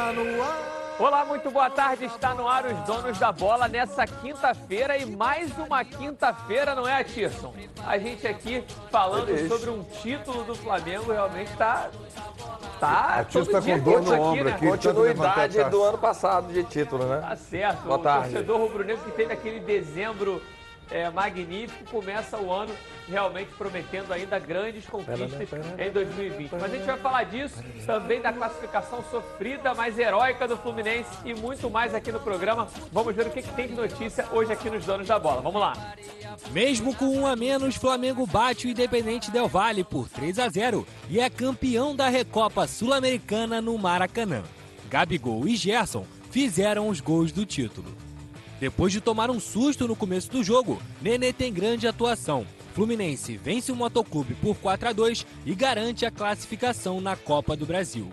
Está no ar. Olá, muito boa tarde. Está no ar os donos da bola nessa quinta-feira e mais uma quinta-feira, não é, Tirson? A gente aqui falando sobre um título do Flamengo realmente está. Tá, Tirson todo tá dia com dor no aqui, ombro né? aqui. Continuidade do ano passado de título, né? Tá certo. Boa o tarde. torcedor rubro-negro que teve aquele dezembro é, magnífico começa o ano realmente prometendo ainda grandes conquistas em 2020. Mas a gente vai falar disso, também da classificação sofrida, mas heróica do Fluminense e muito mais aqui no programa. Vamos ver o que, que tem de notícia hoje aqui nos Donos da Bola. Vamos lá. Mesmo com um a menos, Flamengo bate o Independente Del Valle por 3 a 0 e é campeão da Recopa Sul-Americana no Maracanã. Gabigol e Gerson fizeram os gols do título. Depois de tomar um susto no começo do jogo, Nenê tem grande atuação. Fluminense vence o Motoclube por 4 a 2 e garante a classificação na Copa do Brasil.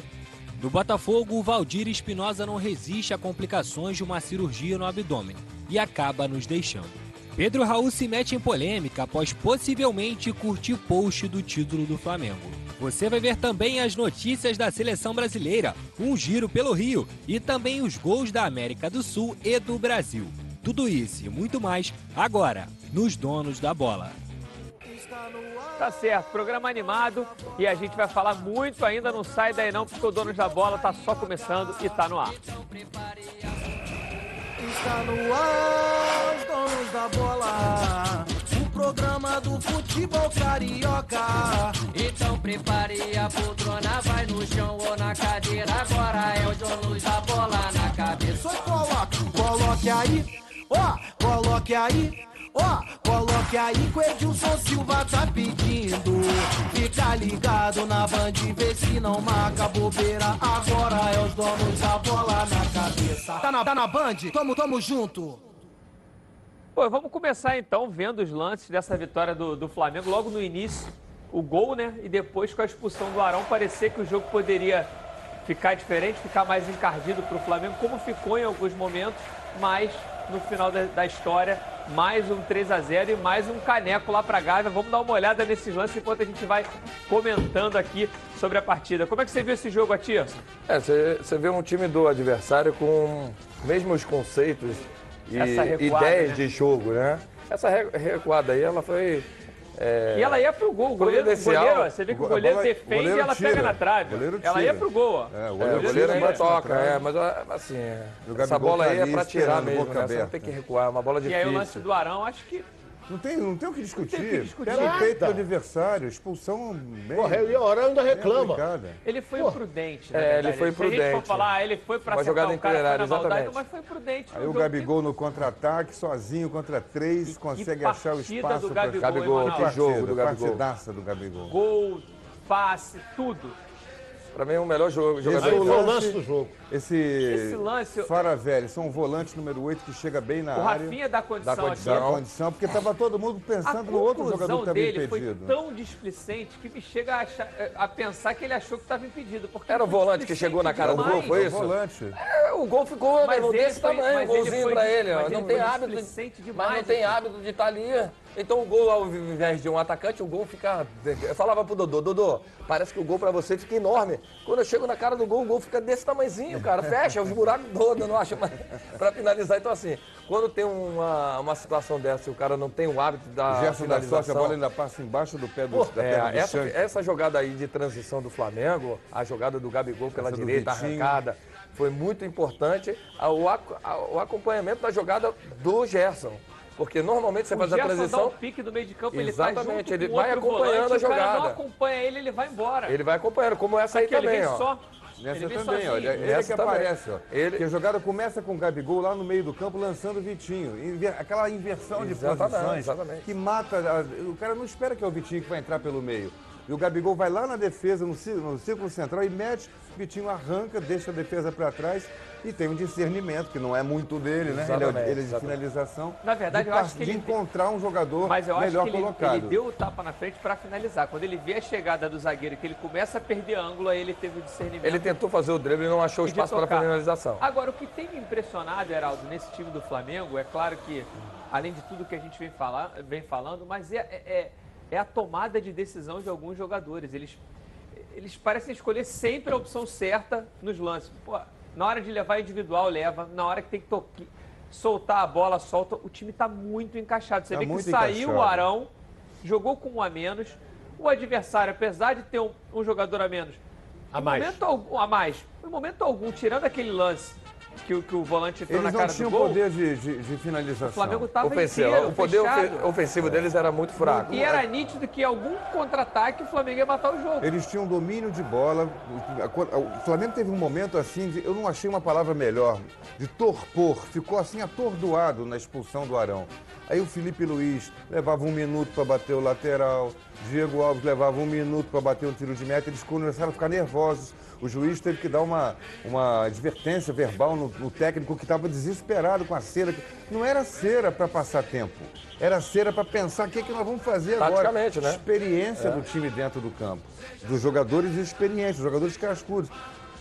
No Botafogo, o Valdir Espinosa não resiste a complicações de uma cirurgia no abdômen e acaba nos deixando. Pedro Raul se mete em polêmica após possivelmente curtir post do título do Flamengo. Você vai ver também as notícias da seleção brasileira, um giro pelo Rio e também os gols da América do Sul e do Brasil. Tudo isso e muito mais agora nos Donos da Bola. Tá certo, programa animado e a gente vai falar muito ainda, não sai daí não, porque o Donos da Bola tá só começando e tá no ar. Está no ar, os donos da bola. Programa do futebol carioca. Então prepare a poltrona, vai no chão ou na cadeira. Agora é o dono da bola na cabeça. Só coloque, coloque aí, ó, coloque aí. Ó, coloque aí que o Edilson Silva tá pedindo. Fica ligado na band, vê se não marca bobeira. Agora é os donos da bola na cabeça. Tá na, tá na band? Tamo, tamo junto. Pô, vamos começar então vendo os lances dessa vitória do, do Flamengo. Logo no início, o gol, né? E depois com a expulsão do Arão, parecia que o jogo poderia ficar diferente, ficar mais encardido para o Flamengo, como ficou em alguns momentos, mas no final da, da história, mais um 3 a 0 e mais um caneco lá para Gávea. Vamos dar uma olhada nesses lances enquanto a gente vai comentando aqui sobre a partida. Como é que você viu esse jogo, Atias? É, você vê um time do adversário com mesmos conceitos e Essa recuada, ideias né? de jogo, né? Essa re- recuada aí, ela foi. é, E ela ia pro gol. O goleiro, o goleiro, ó, você vê que o goleiro bola- defende goleiro e ela tira. pega na trave. Goleiro Ela ia pro gol, ó. É, o É, o goleiro goleiro ainda mete na toca, é, mas assim, E o essa bola tá aí é pra tirar mesmo, né? Você não tem que recuar, é uma bola E difícil. aí o lance do Arão, acho que Não tem, não tem o que discutir. tem o que discutir. Pega o peito do adversário, expulsão bem. Porra, e o Arão ainda reclama. ele foi imprudente, na É, ele foi Se a gente for prudente. falar, ele foi pra Uma acertar jogada o cara, foi na maldade, mas foi prudente. Aí o. Gabigol no contra-ataque, sozinho contra três, que consegue achar o espaço do pra- Gabigol, Gabigol, hein, que jogo do Gabigol. Partidaça do Gabigol. Gol, passe, tudo. Pra mim, é o melhor jogo, jogador Esse do foi o lance do jogo. Esse, Esse lance- Faravelli, são um volante número 8 que chega bem na O área. Rafinha dá condição, Dá condição. Dá condição, porque estava todo mundo pensando no outro jogador que estava dele foi impedido. tão displicente que me chega a, achar- a pensar que ele achou que estava impedido. porque Era o volante que chegou na cara do displicente gol, foi demais. isso? Volante. É, o gol ficou Mas né, desse foi- tamanho, um golzinho dis- ele. ó. mas Não ele tem hábito. displicente Mas demais, não tem assim. hábito de estar ali. Então o gol, ao invés de um atacante, o gol fica. Eu falava pro Dodô, Dodô, parece que o gol pra você fica enorme. Quando eu chego na cara do gol, o gol fica desse tamanhozinho, cara. Fecha os buracos todos, eu não acho mais. Pra finalizar, então assim, quando tem uma, uma situação dessa e o cara não tem o hábito da O Gerson da sorte, a bola ainda passa embaixo do pé do, da É, perna do essa, essa jogada aí de transição do Flamengo, a jogada do Gabigol pela Essa direita, arrancada, foi muito importante. O, o acompanhamento da jogada do Gerson. Porque normalmente você O faz a Gerson dá transição, o pique do meio de campo, ele Exatamente, tá junto ele com vai outro acompanhando volante, a O cara não jogada. acompanha ele, ele vai embora. ele vai acompanhando, como essa aí Aqui, ele também, vem ó. só. Nessa ele também, olha. Ele é que também. aparece, ó. Ele- Porque a jogada começa com o Gabigol lá no meio do campo lançando o Vitinho. Inver- Aquela inversão de Exatamente, posições exatamente. que mata. a- O cara não espera que é o Vitinho que vai entrar pelo meio. E o Gabigol vai lá na defesa, no, cí- no círculo central, e mete, o Vitinho arranca, deixa a defesa para trás e tem um discernimento, que não é muito dele, né? Ele é, Exatamente, ele é de exatamente. finalização. Na verdade, de, eu acho que de ele- encontrar um jogador Mas eu acho melhor que ele, colocado. ele deu o tapa na frente para finalizar. Quando ele vê a chegada do zagueiro, que ele começa a perder ângulo, aí ele teve o discernimento. Ele tentou fazer o drible e não achou de espaço para tocar. finalização. Agora, o que tem me impressionado, Heraldo, nesse time do Flamengo, é claro que, além de tudo que a gente vem, falar, vem falando, mas é, é, é a tomada de decisão de alguns jogadores. Eles, eles parecem escolher sempre a opção certa nos lances. Pô, Na hora de levar individual, leva. Na hora que tem que tocar, soltar a bola, solta. O time está muito encaixado. Você Tá vê que saiu o encaixado. Arão, jogou com um a menos. O adversário, apesar de ter um, um jogador a menos, A mais. momento algum, a mais, em momento algum, tirando aquele lance que, o- que o volante entrou Eles na não cara tinham do gol, poder de, de, de finalização. o Flamengo estava Ofensivo. inteiro, O poder fechado. ofensivo deles era muito fraco. E era nítido que algum contra-ataque o Flamengo ia matar o jogo. Eles tinham domínio de bola. O Flamengo teve um momento assim, de- eu não achei uma palavra melhor, de torpor. Ficou assim atordoado na expulsão do Arão. Aí o Felipe Luiz levava um minuto para bater o lateral, Diego Alves levava um minuto para bater um tiro de meta, eles começaram a ficar nervosos. O juiz teve que dar uma, uma advertência verbal no, no técnico que estava desesperado com a cera. Não era cera para passar tempo, era cera para pensar o que, que nós vamos fazer agora. Né? Experiência do time dentro do campo, dos jogadores experientes, dos jogadores cascudos.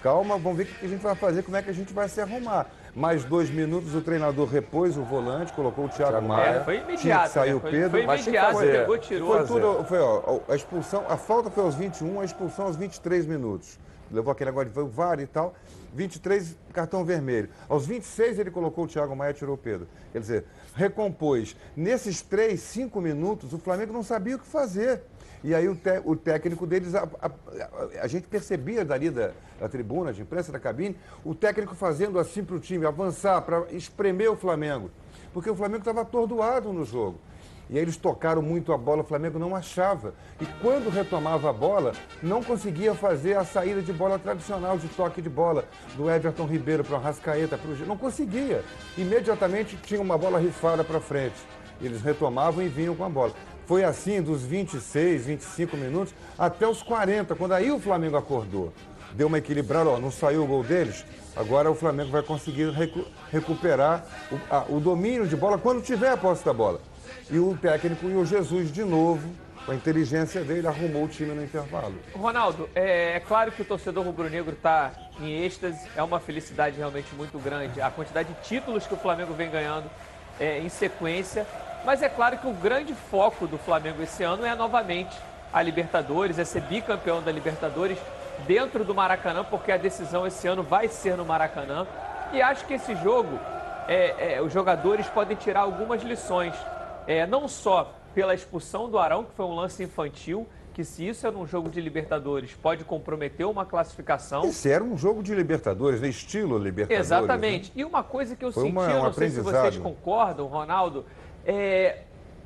Calma, vamos ver o que a gente vai fazer, como é que a gente vai se arrumar. Mais dois minutos, o treinador repôs o volante, colocou o Thiago Maia. É, foi imediato. que sair né? o Foi- Pedro. Foi imediato, fazer. pegou, tirou. Foi tudo, foi, ó, a expulsão, a falta foi aos 21, a expulsão aos 23 minutos. Levou aquele negócio de VAR e tal. 23, cartão vermelho. Aos 26, ele colocou o Thiago Maia e tirou o Pedro. Quer dizer, recompôs. Nesses 3, 5 minutos, o Flamengo não sabia o que fazer. E aí o, té- o técnico deles, a, a- a- a gente percebia dali da, da tribuna, de imprensa, da cabine, o técnico fazendo assim para o time avançar, para espremer o Flamengo. Porque o Flamengo estava atordoado no jogo. E aí eles tocaram muito a bola, o Flamengo não achava. E quando retomava a bola, não conseguia fazer a saída de bola tradicional, de toque de bola, do Everton Ribeiro para o Rascaeta, para o Não conseguia. Imediatamente tinha uma bola rifada para frente. Eles retomavam e vinham com a bola. Foi assim dos 26, 25 minutos até os 40, quando aí o Flamengo acordou. Deu uma equilibrada, ó, não saiu o gol deles, agora o Flamengo vai conseguir recu- recuperar o, a- o domínio de bola quando tiver a posse da bola. E o técnico e o Jesus, de novo, com a inteligência dele, arrumou o time no intervalo. Ronaldo, é, é claro que o torcedor rubro-negro está em êxtase, é uma felicidade realmente muito grande. A quantidade de títulos que o Flamengo vem ganhando é, em sequência, mas é claro que o grande foco do Flamengo esse ano é novamente a Libertadores, é ser bicampeão da Libertadores dentro do Maracanã, porque a decisão esse ano vai ser no Maracanã. E acho que esse jogo, é, é, os jogadores podem tirar algumas lições. É, não só pela expulsão do Arão, que foi um lance infantil, que se isso é num jogo de Libertadores, pode comprometer uma classificação. Esse era um jogo de Libertadores, né? estilo Libertadores. Exatamente. né? E uma coisa que eu Foi senti, uma- eu um não sei se vocês concordam, Ronaldo, é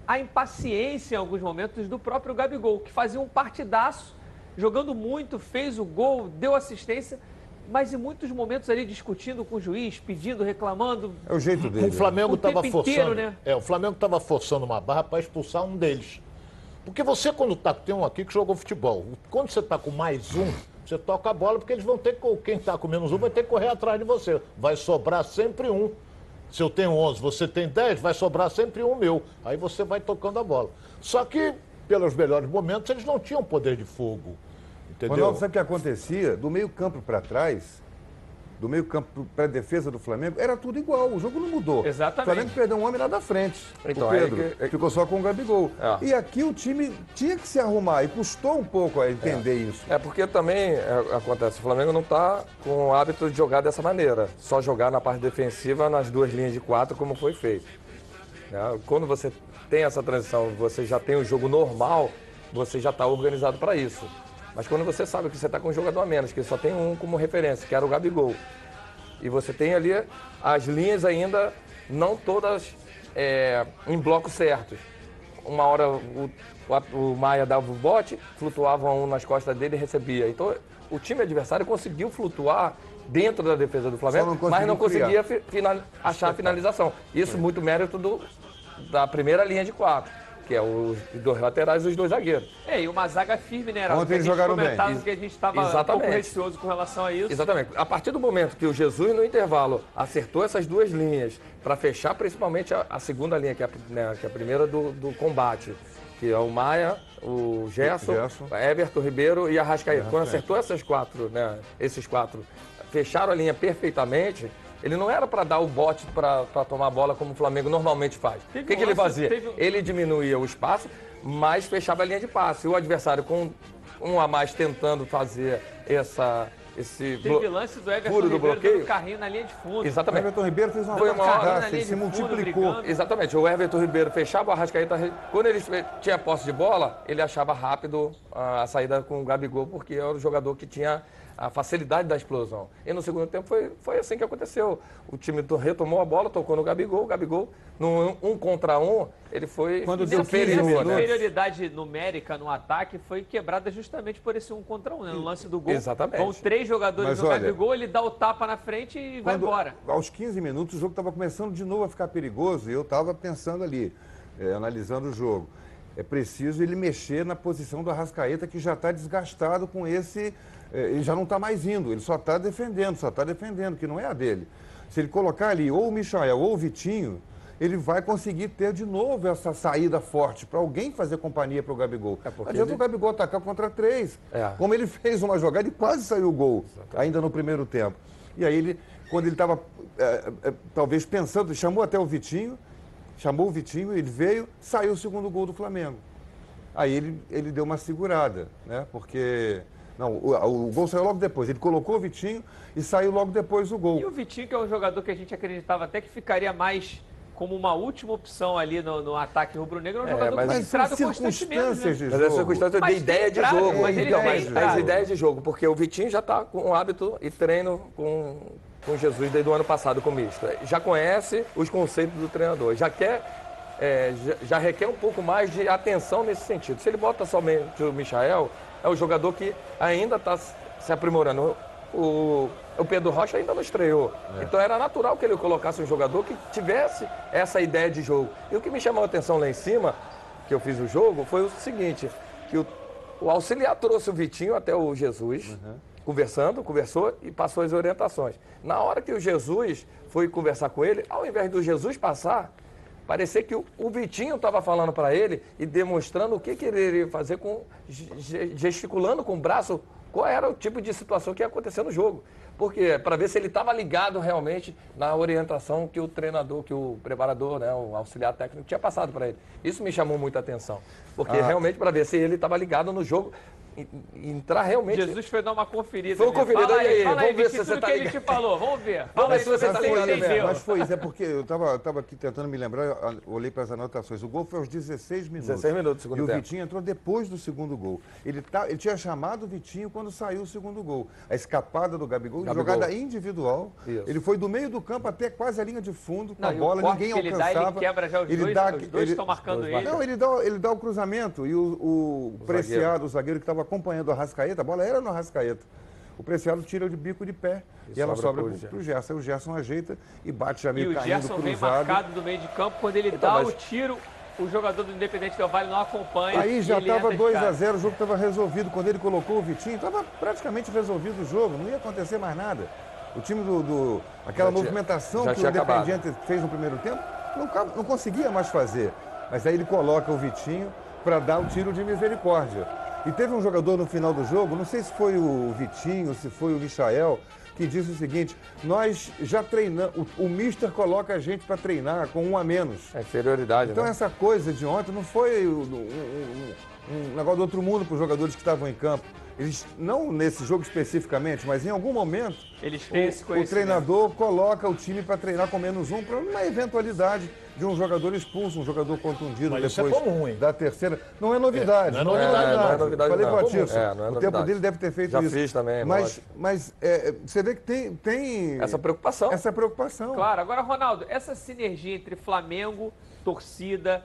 a impaciência em alguns momentos do próprio Gabigol, que fazia um partidaço, jogando muito, fez o gol, deu assistência, mas em muitos momentos ali discutindo com o juiz, pedindo, reclamando. É o jeito dele. O Flamengo O tempo estava forçando. inteiro, né? É, o Flamengo estava forçando uma barra para expulsar um deles. Porque você, quando tá, tem um aqui que jogou futebol, quando você está com mais um, você toca a bola, porque eles vão ter que, quem está com menos um vai ter que correr atrás de você. Vai sobrar sempre um. Se eu tenho 11, você tem 10, vai sobrar sempre um meu. Aí você vai tocando a bola. Só que, pelos melhores momentos, eles não tinham poder de fogo. Entendeu? Ronaldo, sabe o que acontecia? Do meio campo para trás, do meio campo para a defesa do Flamengo, era tudo igual. O jogo não mudou. Exatamente. O Flamengo perdeu um homem lá da frente. Então, o aí Pedro. que- Ficou só com o Gabigol. É. E aqui o time tinha que se arrumar. E custou um pouco a entender isso. É porque também é, acontece, o Flamengo não está com o hábito de jogar dessa maneira, só jogar na parte defensiva nas duas linhas de quatro, como foi feito. né? Quando você tem essa transição, você já tem o jogo normal, você já está organizado para isso. Mas quando você sabe que você está com um jogador a menos, que só tem um como referência, que era o Gabigol, e você tem ali as linhas ainda não todas é, em blocos certos. Uma hora o, o, o Maia dava o bote, flutuava um nas costas dele e recebia. Então o time adversário conseguiu flutuar dentro da defesa do Flamengo, não mas não conseguia fi- final- achar a finalização. Isso muito mérito do, da primeira linha de quatro, que é os dois laterais e os dois zagueiros. É, e uma zaga firme, né? Heraldo? Ontem Que a eles gente jogaram bem. que a gente estava um pouco Exatamente. receoso com relação a isso. Exatamente. A partir do momento que o Jesus, no intervalo, acertou essas duas linhas para fechar principalmente a, a segunda linha, que é a, né, que é a primeira do, do combate, que é o Maia, o Gerson, Gerson. Everton Ribeiro e a Rascaeta. Quando acertou essas quatro, né, esses quatro, fecharam a linha perfeitamente, ele não era para dar o bote para tomar a bola como o Flamengo normalmente faz. Teve o que, um que ele fazia? teve Ele diminuía o espaço, mas fechava a linha de passe. E o adversário com um a mais tentando fazer essa, esse Teve lance do Everton furo do Ribeiro bloqueio. dando carrinho na linha de fundo. O Exatamente. Everton Ribeiro fez uma Foi uma hora- ele se multiplicou. brigando. Exatamente, o Everton Ribeiro fechava o Arrascaeta. Quando ele tinha posse de bola, ele achava rápido a, a saída com o Gabigol, porque era o jogador que tinha a facilidade da explosão. E no segundo tempo foi, foi assim que aconteceu. O time to- retomou a bola, tocou no Gabigol, o Gabigol, num um contra um, ele foi Quando E deu nessa- 15 essa minutos. superioridade numérica no ataque foi quebrada justamente por esse um contra um, né? No lance do gol. Exatamente. Vão três jogadores Mas no olha- Gabigol, ele dá o tapa na frente e vai embora. Aos 15 minutos, o jogo estava começando de novo a ficar perigoso e eu estava pensando ali, eh, analisando o jogo. É preciso ele mexer na posição do Arrascaeta, que já está desgastado com esse. Eh, ele já não está mais indo, ele só está defendendo, só está defendendo, que não é a dele. Se ele colocar ali ou o Michael ou o Vitinho, ele vai conseguir ter de novo essa saída forte para alguém fazer companhia para o Gabigol. É adianta ele- o Gabigol atacar contra três. É. Como ele fez uma jogada e quase saiu o gol, ainda no primeiro tempo. E aí ele, quando ele estava talvez pensando, chamou até o Vitinho, chamou o Vitinho, ele veio, saiu o segundo gol do Flamengo. Aí ele, ele deu uma segurada, né? Porque. Não, o, o gol saiu logo depois. Ele colocou o Vitinho e saiu logo depois o E gol. o Vitinho, que é um jogador que a gente acreditava até que ficaria mais como uma última opção ali no, no ataque rubro-negro, é um É, jogador mas- entrado constantemente. circunstâncias Né? de Mas essa jogo. circunstância Mas de ideia de jogo. mas ele Então, mas as ideias de jogo, porque o Vitinho já está com o hábito e treino com, com Jesus desde o ano passado com o misto. Já conhece os conceitos do treinador, já quer, é, já, já requer um pouco mais de atenção nesse sentido. Se ele bota somente o Michael, é um jogador que ainda está se aprimorando. O, o Pedro Rocha ainda não estreou. Então era natural que ele colocasse um jogador que tivesse essa ideia de jogo. E o que me chamou a atenção lá em cima, que eu fiz o jogo, foi o seguinte, que o, o auxiliar trouxe o Vitinho até o Jesus, conversando, conversou e passou as orientações. Na hora que o Jesus foi conversar com ele, ao invés do Jesus passar, parecia que o, o Vitinho estava falando para ele e demonstrando o que, que ele iria fazer com ge- gesticulando com o braço qual era o tipo de situação que ia acontecer no jogo. Porque para ver se ele estava ligado realmente na orientação que o treinador, que o preparador, né, o auxiliar técnico tinha passado para ele. Isso me chamou muita atenção. Porque Ah. realmente para ver se ele estava ligado no jogo entrar realmente. Jesus foi dar uma conferida. Foi uma conferida, Fala e aí, fala vamos ver Vitinho, se você tudo tá que ele ligado. te falou. Vamos ver. Fala ver aí se você você tá ligado mesmo. Mas foi isso, é porque eu estava aqui tentando me lembrar, eu olhei para as anotações. O gol foi aos 16 minutos. 16 minutos do segundo E o tempo. Vitinho entrou depois do segundo gol. Ele, tá, ele tinha chamado o Vitinho quando saiu o segundo gol. A escapada do Gabigol, Gabigol. jogada individual. Isso. Ele foi do meio do campo até quase a linha de fundo com Não, a o bola, ninguém que ele dá, ele alcançava. quebra já os dois, os dois estão marcando ele. Não, ele dá, ele dá o cruzamento e o, o, Preciado, o zagueiro que estava acompanhando o Arrascaeta, a bola era no Arrascaeta. O Preciado tira de bico de pé e, E ela sobra para o Gerson. Aí o Gerson ajeita e bate já E meio o caindo, Gerson vem cruzado. marcado do meio de campo. Quando ele Então, dá mas- o tiro, o jogador do Independente Del Vale não acompanha. Aí e já estava entra de 2 a cara. 0 o jogo estava resolvido. Quando ele colocou o Vitinho, estava praticamente resolvido o jogo, não ia acontecer mais nada. O time do. do- aquela Já movimentação já que o tinha acabado. Independiente fez no primeiro tempo, não, não conseguia mais fazer. Mas aí ele coloca o Vitinho para dar o tiro de misericórdia. E teve um jogador no final do jogo, não sei se foi o Vitinho, se foi o Michael, que disse o seguinte: nós já treinamos, o, o Mister coloca a gente para treinar com um a menos. É inferioridade, Então né? essa coisa de ontem não foi um, um- um- um negócio do outro mundo para os jogadores que estavam em campo. Eles, não nesse jogo especificamente, mas em algum momento, Eles têm esse o, o treinador coloca o time para treinar com menos um para uma eventualidade de um jogador expulso, um jogador contundido Mas isso é depois comum, hein? da terceira. Não é novidade. É, não é novidade, não é novidade, Falei não. com a Comum. Tirso, É, não é o novidade. tempo dele deve ter feito Já isso. fiz também, Mas, lógico. mas é, você vê que tem, tem Essa preocupação. essa preocupação. Claro, agora, Ronaldo, essa sinergia entre Flamengo, torcida,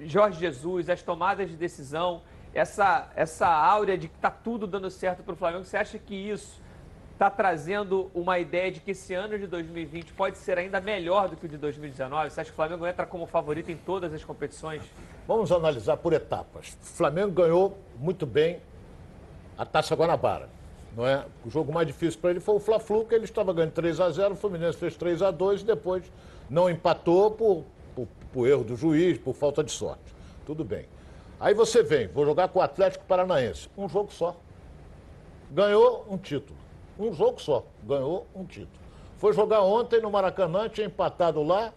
Jorge Jesus, as tomadas de decisão, essa, essa áurea de que está tudo dando certo para o Flamengo, você acha que isso está trazendo uma ideia de que esse ano de 2020 pode ser ainda melhor do que o de 2019? Você acha que o Flamengo entra como favorito em todas as competições? Vamos analisar por etapas. O Flamengo ganhou muito bem a Taça Guanabara. Não é? O jogo mais difícil para ele foi o Fla-Flu, que ele estava ganhando 3 a 0 o Fluminense fez 3 a 2 e depois não empatou por, por, por erro do juiz, por falta de sorte. Tudo bem. Aí você vem, vou jogar com o Atlético Paranaense. Um jogo só. Ganhou um título. Um jogo só. Ganhou um título. Foi jogar ontem no Maracanã, tinha empatado lá,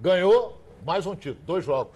ganhou mais um título. Dois jogos.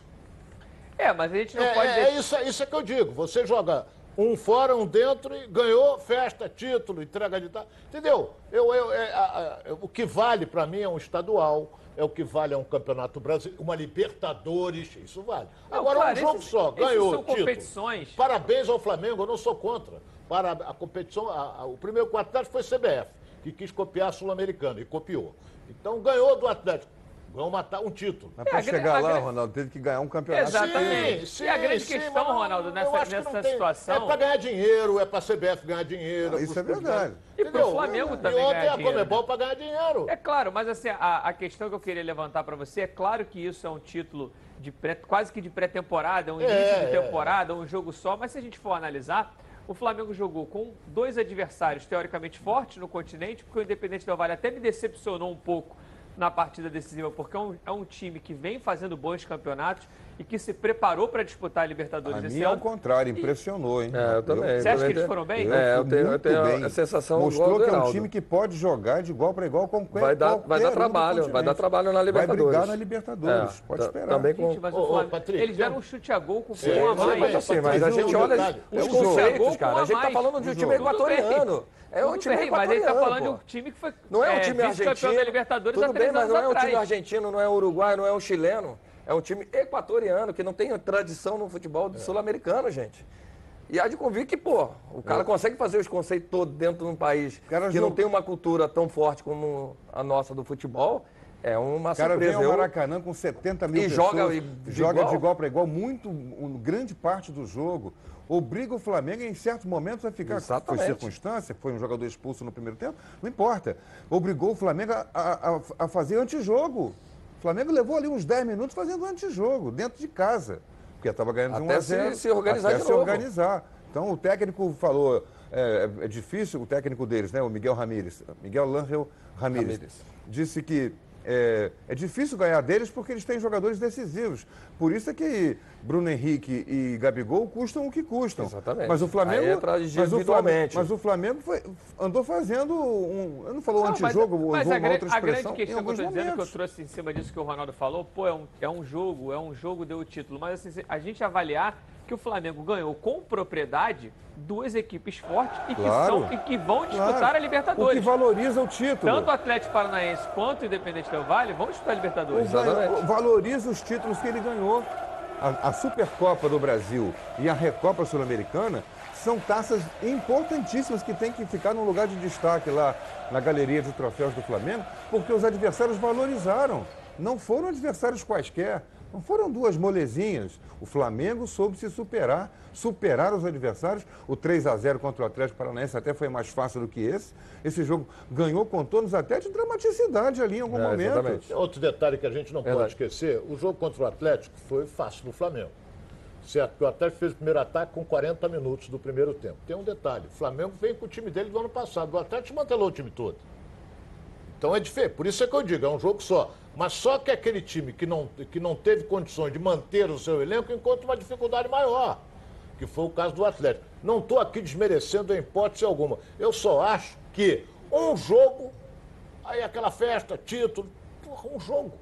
É, mas a gente não É, pode. é, é isso, é isso é que eu digo. Você joga Um fora, um dentro e ganhou, festa, título, entrega de tal. Entendeu? Eu, eu, é, a- a- o que vale para mim é um estadual, é o que vale é um campeonato brasileiro, uma Libertadores, isso vale. Não, Agora claro, um jogo esses- só, ganhou são título. competições. Parabéns ao Flamengo, eu não sou contra. Para a competição, a- a- o primeiro com o Atlético foi CBF, que quis copiar a Sul-Americana e copiou. Então ganhou do Atlético, ganhou matar um título. Mas É, para gra- chegar lá, Ronaldo, teve que ganhar um campeonato. Exatamente. E a grande questão, mas não- Ronaldo, nessa- nessa tem- situação- É para ganhar dinheiro, é para a CBF ganhar dinheiro. Ah, isso é verdade. E pro Entendeu? Flamengo E também ontem ganhar a dinheiro, Comebol né? para ganhar dinheiro. É claro, mas assim, a, a questão que eu queria levantar para você é claro que isso é um título de pré- quase que de pré-temporada, é um É, início de é. temporada, um jogo só, mas se a gente for analisar, o Flamengo jogou com dois adversários teoricamente fortes no continente, porque o Independente Del Valle até me decepcionou um pouco na partida decisiva, porque é um, é um time que vem fazendo bons campeonatos e que se preparou para disputar a Libertadores A esse mim, ao ano. contrário, impressionou, hein? É, eu também. Você acha que eles foram bem? Eu É, eu tenho, eu tenho bem. a sensação Mostrou que é um time que pode jogar de igual para igual com qualquer Vai dar- qualquer vai dar trabalho, vai dar trabalho na Libertadores. Vai brigar na Libertadores, É, pode ta- esperar. também com- Gente, mas Ô, o ô, Patrick, eles deram um chute a gol com um gol a mais. mas assim, mas a gente o olha os o conceitos, cara. A gente tá mais. falando de um O time equatoriano. É um time bem, mas ele tá falando de um time que foi Não é um é, time vice-campeão argentino. da Libertadores há Tudo três bem, mas anos não é um time argentino, não é uruguaio, não é um chileno. É um time equatoriano, que não tem tradição no futebol sul-americano, gente. E há de convir que, pô, o cara consegue fazer os conceitos todos dentro de um país cara que não joga- tem uma cultura tão forte como a nossa do futebol. É uma O cara vem surpresa. ao Maracanã com 70 mil E pessoas, joga de joga igual? de igual para igual, muito, um, grande parte do jogo. Obriga o Flamengo, em certos momentos, a ficar. Exatamente. Foi circunstância, foi um jogador expulso no primeiro tempo, não importa. Obrigou o Flamengo a- a- a fazer antijogo. O Flamengo levou ali uns 10 minutos fazendo antijogo, dentro de casa. Porque estava ganhando de 1 Até a se- 0. se organizar até de se novo. organizar. Então o técnico falou, é, é difícil, o técnico deles, né, o Miguel Ramírez, Miguel Langel Ramírez, Ramírez. disse que é, é difícil ganhar deles porque eles têm jogadores decisivos. Por isso é que Bruno Henrique e Gabigol custam o que custam. Exatamente. Mas o Flamengo, Aí entra mas o Flamengo, mas o Flamengo foi- andou fazendo um, eu não falou mas- antijogo, mas usou a, uma gran- outra a grande expressão em questão que eu estou dizendo, que eu trouxe em cima disso que o Ronaldo falou, pô, é um, é um jogo, é um jogo, deu o título. Mas assim, a gente avaliar que o Flamengo ganhou com propriedade duas equipes fortes e, que, Claro. são, e que vão disputar Claro. a O que Libertadores. valoriza o título. Tanto o Atlético Paranaense quanto o Independente Del Vale vão disputar a Libertadores. Exatamente. valoriza os títulos que ele ganhou. A, a Supercopa do Brasil e a Recopa Sul-Americana são taças importantíssimas que têm que ficar num lugar de destaque lá na galeria de troféus do Flamengo, porque os adversários valorizaram. Não foram adversários quaisquer. Não foram duas molezinhas. O Flamengo soube se superar, superar os adversários. O 3 a 0 contra o Atlético Paranaense até foi mais fácil do que esse. Esse jogo ganhou contornos até de dramaticidade ali em algum É, momento. exatamente. Outro detalhe que a gente não pode Verdade. esquecer, o jogo contra o Atlético foi fácil do Flamengo. Certo, que o Atlético fez o primeiro ataque com 40 minutos do primeiro tempo. Tem um detalhe, o Flamengo vem com o time dele do ano passado, o Atlético mantelou o time todo. Então é diferente, por isso é que eu digo, é um jogo só. Mas só que aquele time que não, que não teve condições de manter o seu elenco encontra uma dificuldade maior, que foi o caso do Atlético. Não estou aqui desmerecendo em hipótese alguma. Eu só acho que um jogo, aí aquela festa, título, porra, um jogo.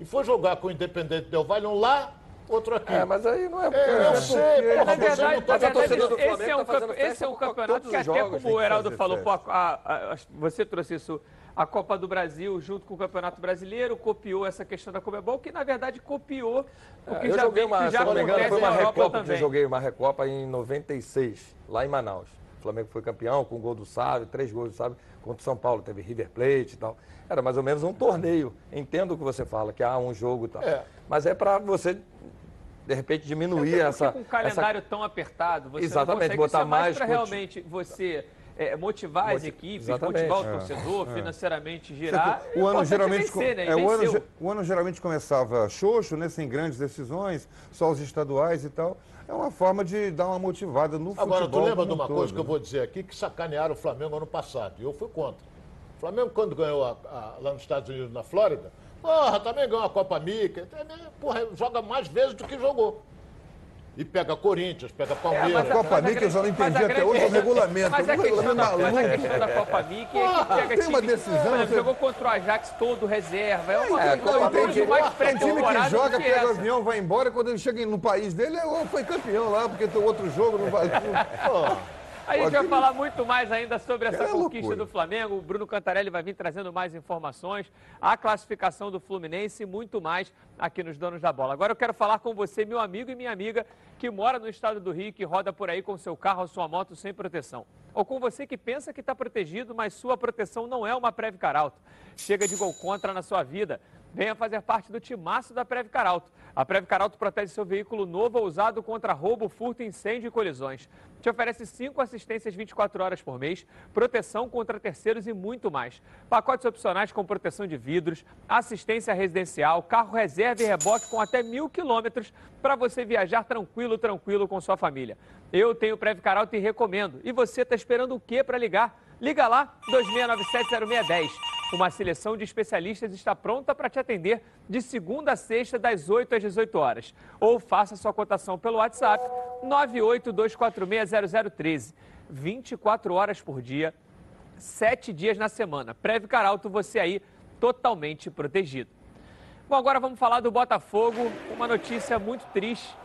E foi jogar com o Independente Del Valle, um lá, outro aqui. É, mas aí não é. É, eu sei, É, porra, na você verdade, não tá na verdade, do Flamengo esse é um, tá campe- esse é um campeonato que até como o Heraldo falou, a- a- a- você trouxe isso, a Copa do Brasil junto com o Campeonato Brasileiro, copiou essa questão da Comebol, que na verdade copiou o que É, eu já, joguei vem- uma, que já se não me engano, acontece foi uma na Europa Recopa eu joguei uma Recopa em 96, lá em Manaus. O Flamengo foi campeão com o gol do Sábio, três gols do Sábio contra o São Paulo, teve River Plate e tal. Era mais ou menos um torneio. Entendo o que você fala, que há um jogo e tal. É. Mas é para você, de repente, diminuir porque essa. com um calendário tão apertado, você Exatamente, não consegue, botar isso é mais mais para realmente você é, motivar as Moti- equipes, Exatamente. motivar o É, torcedor, financeiramente girar. o ano é geralmente vencer, né? E é, o, ano, o ano geralmente começava xoxo, né, sem grandes decisões, só os estaduais e tal. É uma forma de dar uma motivada no futebol. Agora, tu lembra de um uma todo, coisa que eu né? vou dizer aqui, que sacanearam o Flamengo ano passado, e eu fui contra. O Flamengo, quando ganhou a- a- lá nos Estados Unidos, na Flórida, porra, também ganhou a Copa também, porra, joga mais vezes do que jogou. E pega Corinthians, pega Palmeiras. É, mas A Copa mas a Mickey eu já não entendi até grande- hoje o regulamento. Mas o a questão, regulamento da, mas a questão da Copa Mickey é que Ah, pega tem uma time- decisão, você- Jogou contra o Ajax todo reserva. É uma É, coisa entendi. mais Tem time que joga, pega o avião, vai embora. Quando ele chega no país dele, é, "Oh, foi campeão lá, porque tem outro jogo, não vai. A gente vai falar muito mais ainda sobre essa É conquista do Flamengo. O Bruno Cantarelli vai vir trazendo mais informações, a classificação do Fluminense e muito mais aqui nos Donos da Bola. Agora eu quero falar com você, meu amigo e minha amiga, que mora no estado do Rio, que roda por aí com seu carro ou sua moto sem proteção. Ou com você que pensa que está protegido, mas sua proteção não é uma Previcar Alto. Chega de gol contra na sua vida. Venha fazer parte do timaço da Previcar Alto. A Previcar Alto protege seu veículo novo ou usado contra roubo, furto, incêndio e colisões. Te oferece cinco assistências 24 horas por mês, proteção contra terceiros e muito mais. Pacotes opcionais com proteção de vidros, assistência residencial, carro reserva e reboque com até mil quilômetros para você viajar tranquilo, tranquilo com sua família. Eu tenho Previcar Alto e recomendo. E você está esperando o quê para ligar? Liga lá, 26970610. Uma seleção de especialistas está pronta para te atender de segunda a sexta, das 8 às 18 horas. Ou faça sua cotação pelo WhatsApp 982460013. 24 horas por dia, 7 dias na semana. Previcar Alto, você aí totalmente protegido. Bom, agora vamos falar do Botafogo. Uma notícia muito triste.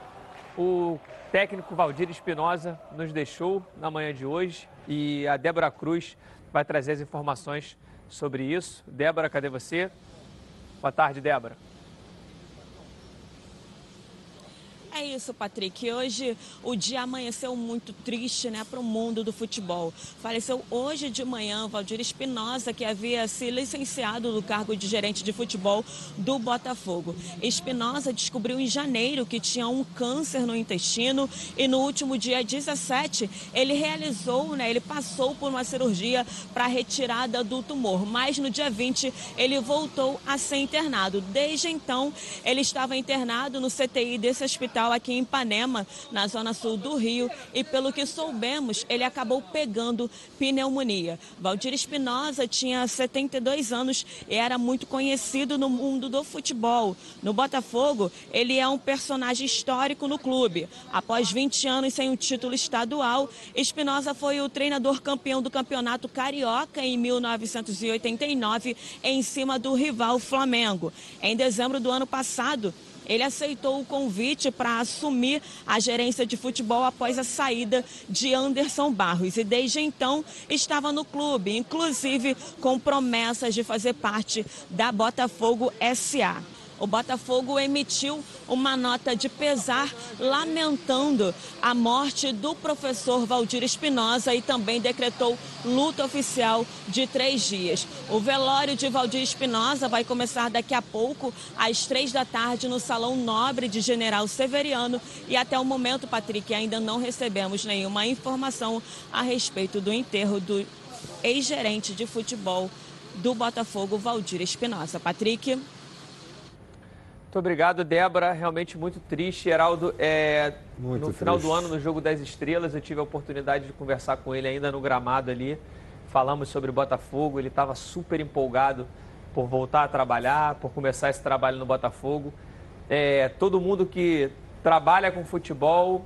O técnico Valdir Espinosa nos deixou na manhã de hoje e a Débora Cruz vai trazer as informações sobre isso. Débora, cadê você? Boa tarde, Débora. É isso, Patrick. Hoje o dia amanheceu muito triste né, para o mundo do futebol. Faleceu hoje de manhã Valdir Espinosa, que havia se licenciado do cargo de gerente de futebol do Botafogo. Espinosa descobriu em janeiro que tinha um câncer no intestino e no último dia 17 ele realizou, né, ele passou por uma cirurgia para retirada do tumor, mas no dia 20 ele voltou a ser internado. Desde então, ele estava internado no CTI desse hospital aqui em Ipanema, na zona sul do Rio, e pelo que soubemos, ele acabou pegando pneumonia. Valdir Espinosa tinha 72 anos e era muito conhecido no mundo do futebol. No Botafogo, ele é um personagem histórico no clube. Após 20 anos sem um título estadual, Espinosa foi o treinador campeão do Campeonato Carioca em 1989, em cima do rival Flamengo. Em dezembro do ano passado, ele aceitou o convite para assumir a gerência de futebol após a saída de Anderson Barros e desde então estava no clube, inclusive com promessas de fazer parte da Botafogo SA. O Botafogo emitiu uma nota de pesar lamentando a morte do professor Valdir Espinosa e também decretou luta oficial de três dias. O velório de Valdir Espinosa vai começar daqui a pouco, às três da tarde, no Salão Nobre de General Severiano. E até o momento, Patrick, ainda não recebemos nenhuma informação a respeito do enterro do ex-gerente de futebol do Botafogo, Valdir Espinosa. Patrick. Muito obrigado, Débora. Realmente muito triste. Heraldo, é, Muito no final do triste. ano, no Jogo das Estrelas, eu tive a oportunidade de conversar com ele ainda no gramado ali. Falamos sobre o Botafogo. Ele estava super empolgado por voltar a trabalhar, por começar esse trabalho no Botafogo. É, todo mundo que trabalha com futebol,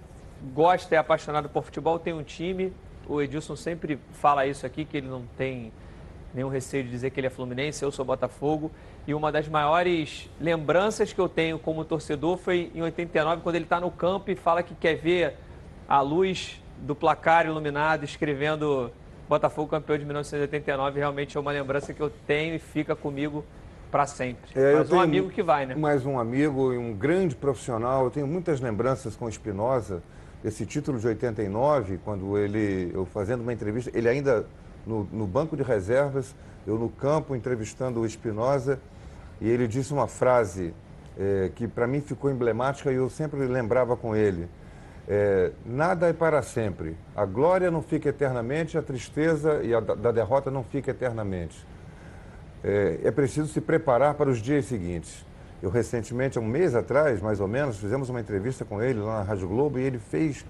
gosta e é apaixonado por futebol, tem um time. O Edilson sempre fala isso aqui, que ele não tem nenhum receio de dizer que ele é fluminense, eu sou Botafogo. E uma das maiores lembranças que eu tenho como torcedor foi em 89, quando ele está no campo e fala que quer ver a luz do placar iluminado, escrevendo Botafogo campeão de 1989. Realmente é uma lembrança que eu tenho e fica comigo para sempre. É, Mas um amigo que vai, né? Mais um amigo e um grande profissional. Eu tenho muitas lembranças com o Espinosa. Esse título de 89, quando ele, eu fazendo uma entrevista, ele ainda no, no banco de reservas, eu no campo entrevistando o Espinosa, e ele disse uma frase eh, que para mim ficou emblemática e eu sempre lembrava com ele. É, nada é para sempre. A glória não fica eternamente, a tristeza e a da derrota não fica eternamente é, é preciso se preparar para os dias seguintes. Eu recentemente, há um mês atrás, mais ou menos, fizemos uma entrevista com ele lá na Rádio Globo e ele fez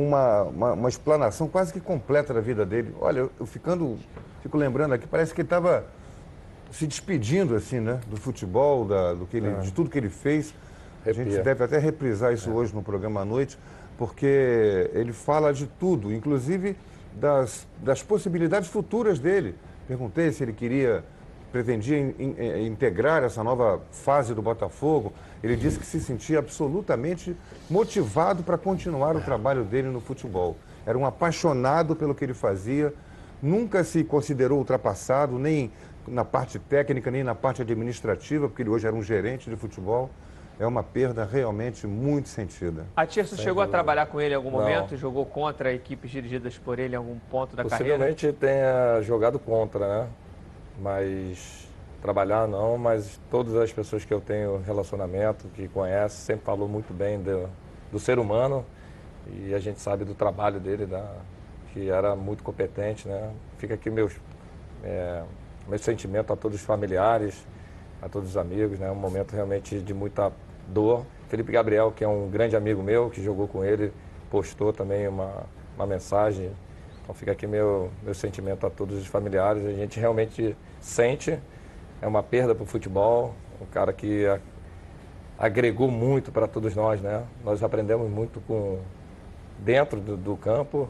uma, uma, uma explanação quase que completa da vida dele. Olha, eu, eu ficando, fico lembrando aqui, parece que ele estava se despedindo assim, né, do futebol, da, do que ele, de tudo que ele fez. A gente deve até reprisar isso hoje no programa à noite, porque ele fala de tudo, inclusive das, das possibilidades futuras dele. Perguntei se ele queria, pretendia in- in- eh, integrar essa nova fase do Botafogo. Ele disse que se sentia absolutamente motivado para continuar o trabalho dele no futebol. Era um apaixonado pelo que ele fazia, nunca se considerou ultrapassado, nem na parte técnica, nem na parte administrativa, porque ele hoje era um gerente de futebol. É uma perda realmente muito sentida. A Tirso chegou a trabalhar com ele em algum Não. momento? Jogou contra equipes dirigidas por ele em algum ponto da carreira? Possivelmente tenha jogado contra, né? Mas trabalhar não, mas todas as pessoas que eu tenho relacionamento, que conhecem, sempre falou muito bem do, do ser humano e a gente sabe do trabalho dele, da, que era muito competente, né? Fica aqui meus, é, meu sentimento a todos os familiares, a todos os amigos, né? Um momento realmente de muita dor. Felipe Gabriel, que é um grande amigo meu, que jogou com ele, postou também uma, uma mensagem. Então fica aqui meu, meu sentimento a todos os familiares. A gente realmente sente, é uma perda para o futebol, um cara que a- agregou muito para todos nós, né? Nós aprendemos muito com dentro do, do campo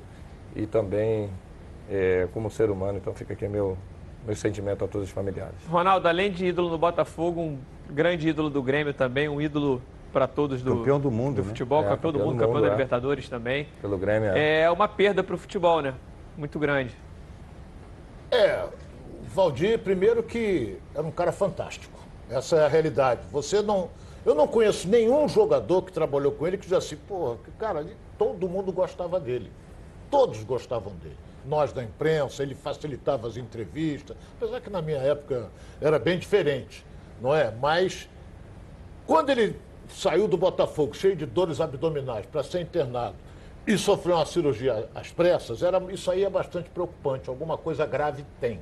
e também eh, como ser humano. Então fica aqui meu, meu sentimento a todos os familiares. Ronaldo, além de ídolo no Botafogo, um grande ídolo do Grêmio também, um ídolo para todos do, Campeão do mundo, do né? futebol, É, campeão do campeão mundo, do campeão mundo, da é. Libertadores também. Pelo Grêmio, é. É uma perda para o futebol, né? Muito grande. É, Valdir, primeiro que era um cara fantástico. Essa é a realidade. Você não. Eu não conheço nenhum jogador que trabalhou com ele que diz assim, porra, cara, todo mundo gostava dele. Todos gostavam dele. Nós da imprensa, ele facilitava as entrevistas, apesar que na minha época era bem diferente, não é? Mas quando ele saiu do Botafogo cheio de dores abdominais para ser internado e sofreu uma cirurgia às pressas, era, isso aí é bastante preocupante. Alguma coisa grave tem.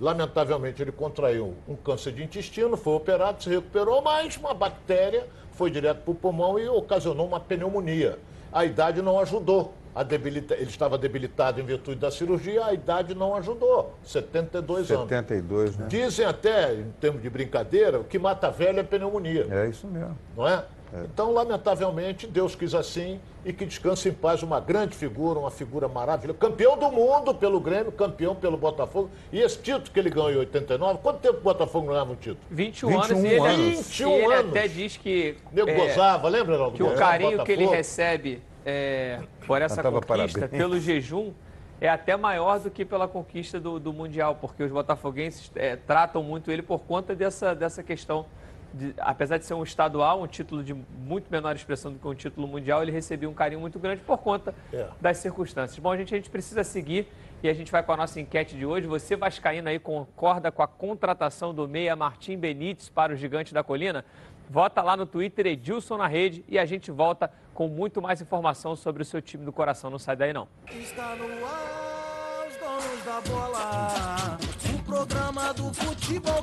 Lamentavelmente, ele contraiu um câncer de intestino, foi operado, se recuperou, mas uma bactéria foi direto para o pulmão e ocasionou uma pneumonia. A idade não ajudou. A debilita... Ele estava debilitado em virtude da cirurgia, a idade não ajudou. 72 anos. 72, né? Dizem até, em termos de brincadeira, o que mata velho é pneumonia É isso mesmo. não é? Então, lamentavelmente, Deus quis assim e que descanse em paz uma grande figura, uma figura maravilhosa. Campeão do mundo pelo Grêmio, campeão pelo Botafogo. E esse título que ele ganhou em 89, quanto tempo o Botafogo não ganhava um título? 21, 21 anos e ele, anos. e 21 ele anos. até diz que, O nego é, gozava, lembra, Heraldo? que o carinho que ele recebe é, por essa conquista, parabéns. pelo jejum, é até maior do que pela conquista do, do Mundial, porque os botafoguenses é, tratam muito ele por conta dessa, dessa questão. De, apesar de ser um estadual, um título de muito menor expressão do que um título mundial, ele recebia um carinho muito grande por conta É. das circunstâncias. Bom, gente, a gente precisa seguir e a gente vai com a nossa enquete de hoje. Você, Vascaíno, aí concorda com a contratação do meia Martim Benítez para o Gigante da Colina? Vota lá no Twitter Edilson na rede e a gente volta com muito mais informação sobre o seu time do coração. Não sai daí, não. Está no ar, os donos da bola. O programa do futebol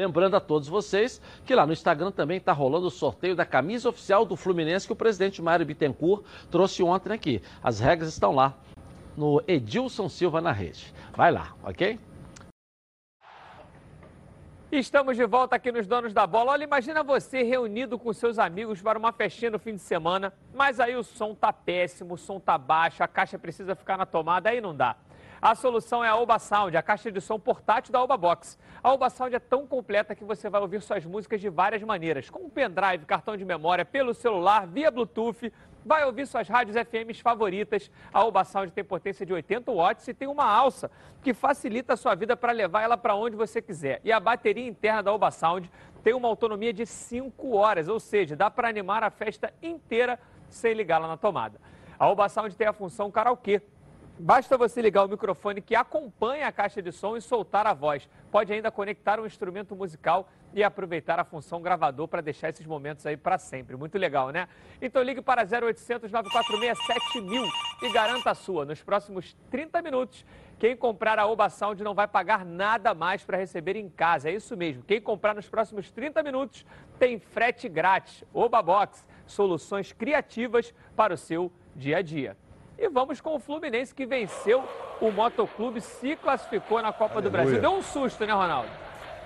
Lembrando a todos vocês que lá no Instagram também está rolando o sorteio da camisa oficial do Fluminense que o presidente Mário Bittencourt trouxe ontem aqui. As regras estão lá no Edilson Silva na rede. Vai lá, ok? Estamos de volta aqui nos Donos da Bola. Olha, imagina você reunido com seus amigos para uma festinha no fim de semana, mas aí o som tá péssimo, o som tá baixo, a caixa precisa ficar na tomada, aí não dá. A solução é a Oba Sound, a caixa de som portátil da Oba Box. A Oba Sound é tão completa que você vai ouvir suas músicas de várias maneiras, com pendrive, cartão de memória, pelo celular, via Bluetooth, vai ouvir suas rádios FMs favoritas. A Oba Sound tem potência de 80 watts e tem uma alça que facilita a sua vida para levar ela para onde você quiser. E a bateria interna da Oba Sound tem uma autonomia de 5 horas, ou seja, dá para animar a festa inteira sem ligá-la na tomada. A Oba Sound tem a função karaokê, Basta você ligar o microfone que acompanha a caixa de som e soltar a voz. Pode ainda conectar um instrumento musical e aproveitar a função gravador para deixar esses momentos aí para sempre. Muito legal, né? Então ligue para 0800 946 7000 e garanta a sua. Nos próximos 30 minutos, quem comprar a Oba Sound não vai pagar nada mais para receber em casa. É isso mesmo. Quem comprar nos próximos 30 minutos tem frete grátis. Oba Box, soluções criativas para o seu dia a dia. E vamos com o Fluminense que venceu o Motoclube, se classificou na Copa Aleluia. do Brasil. Deu um susto, né, Ronaldo?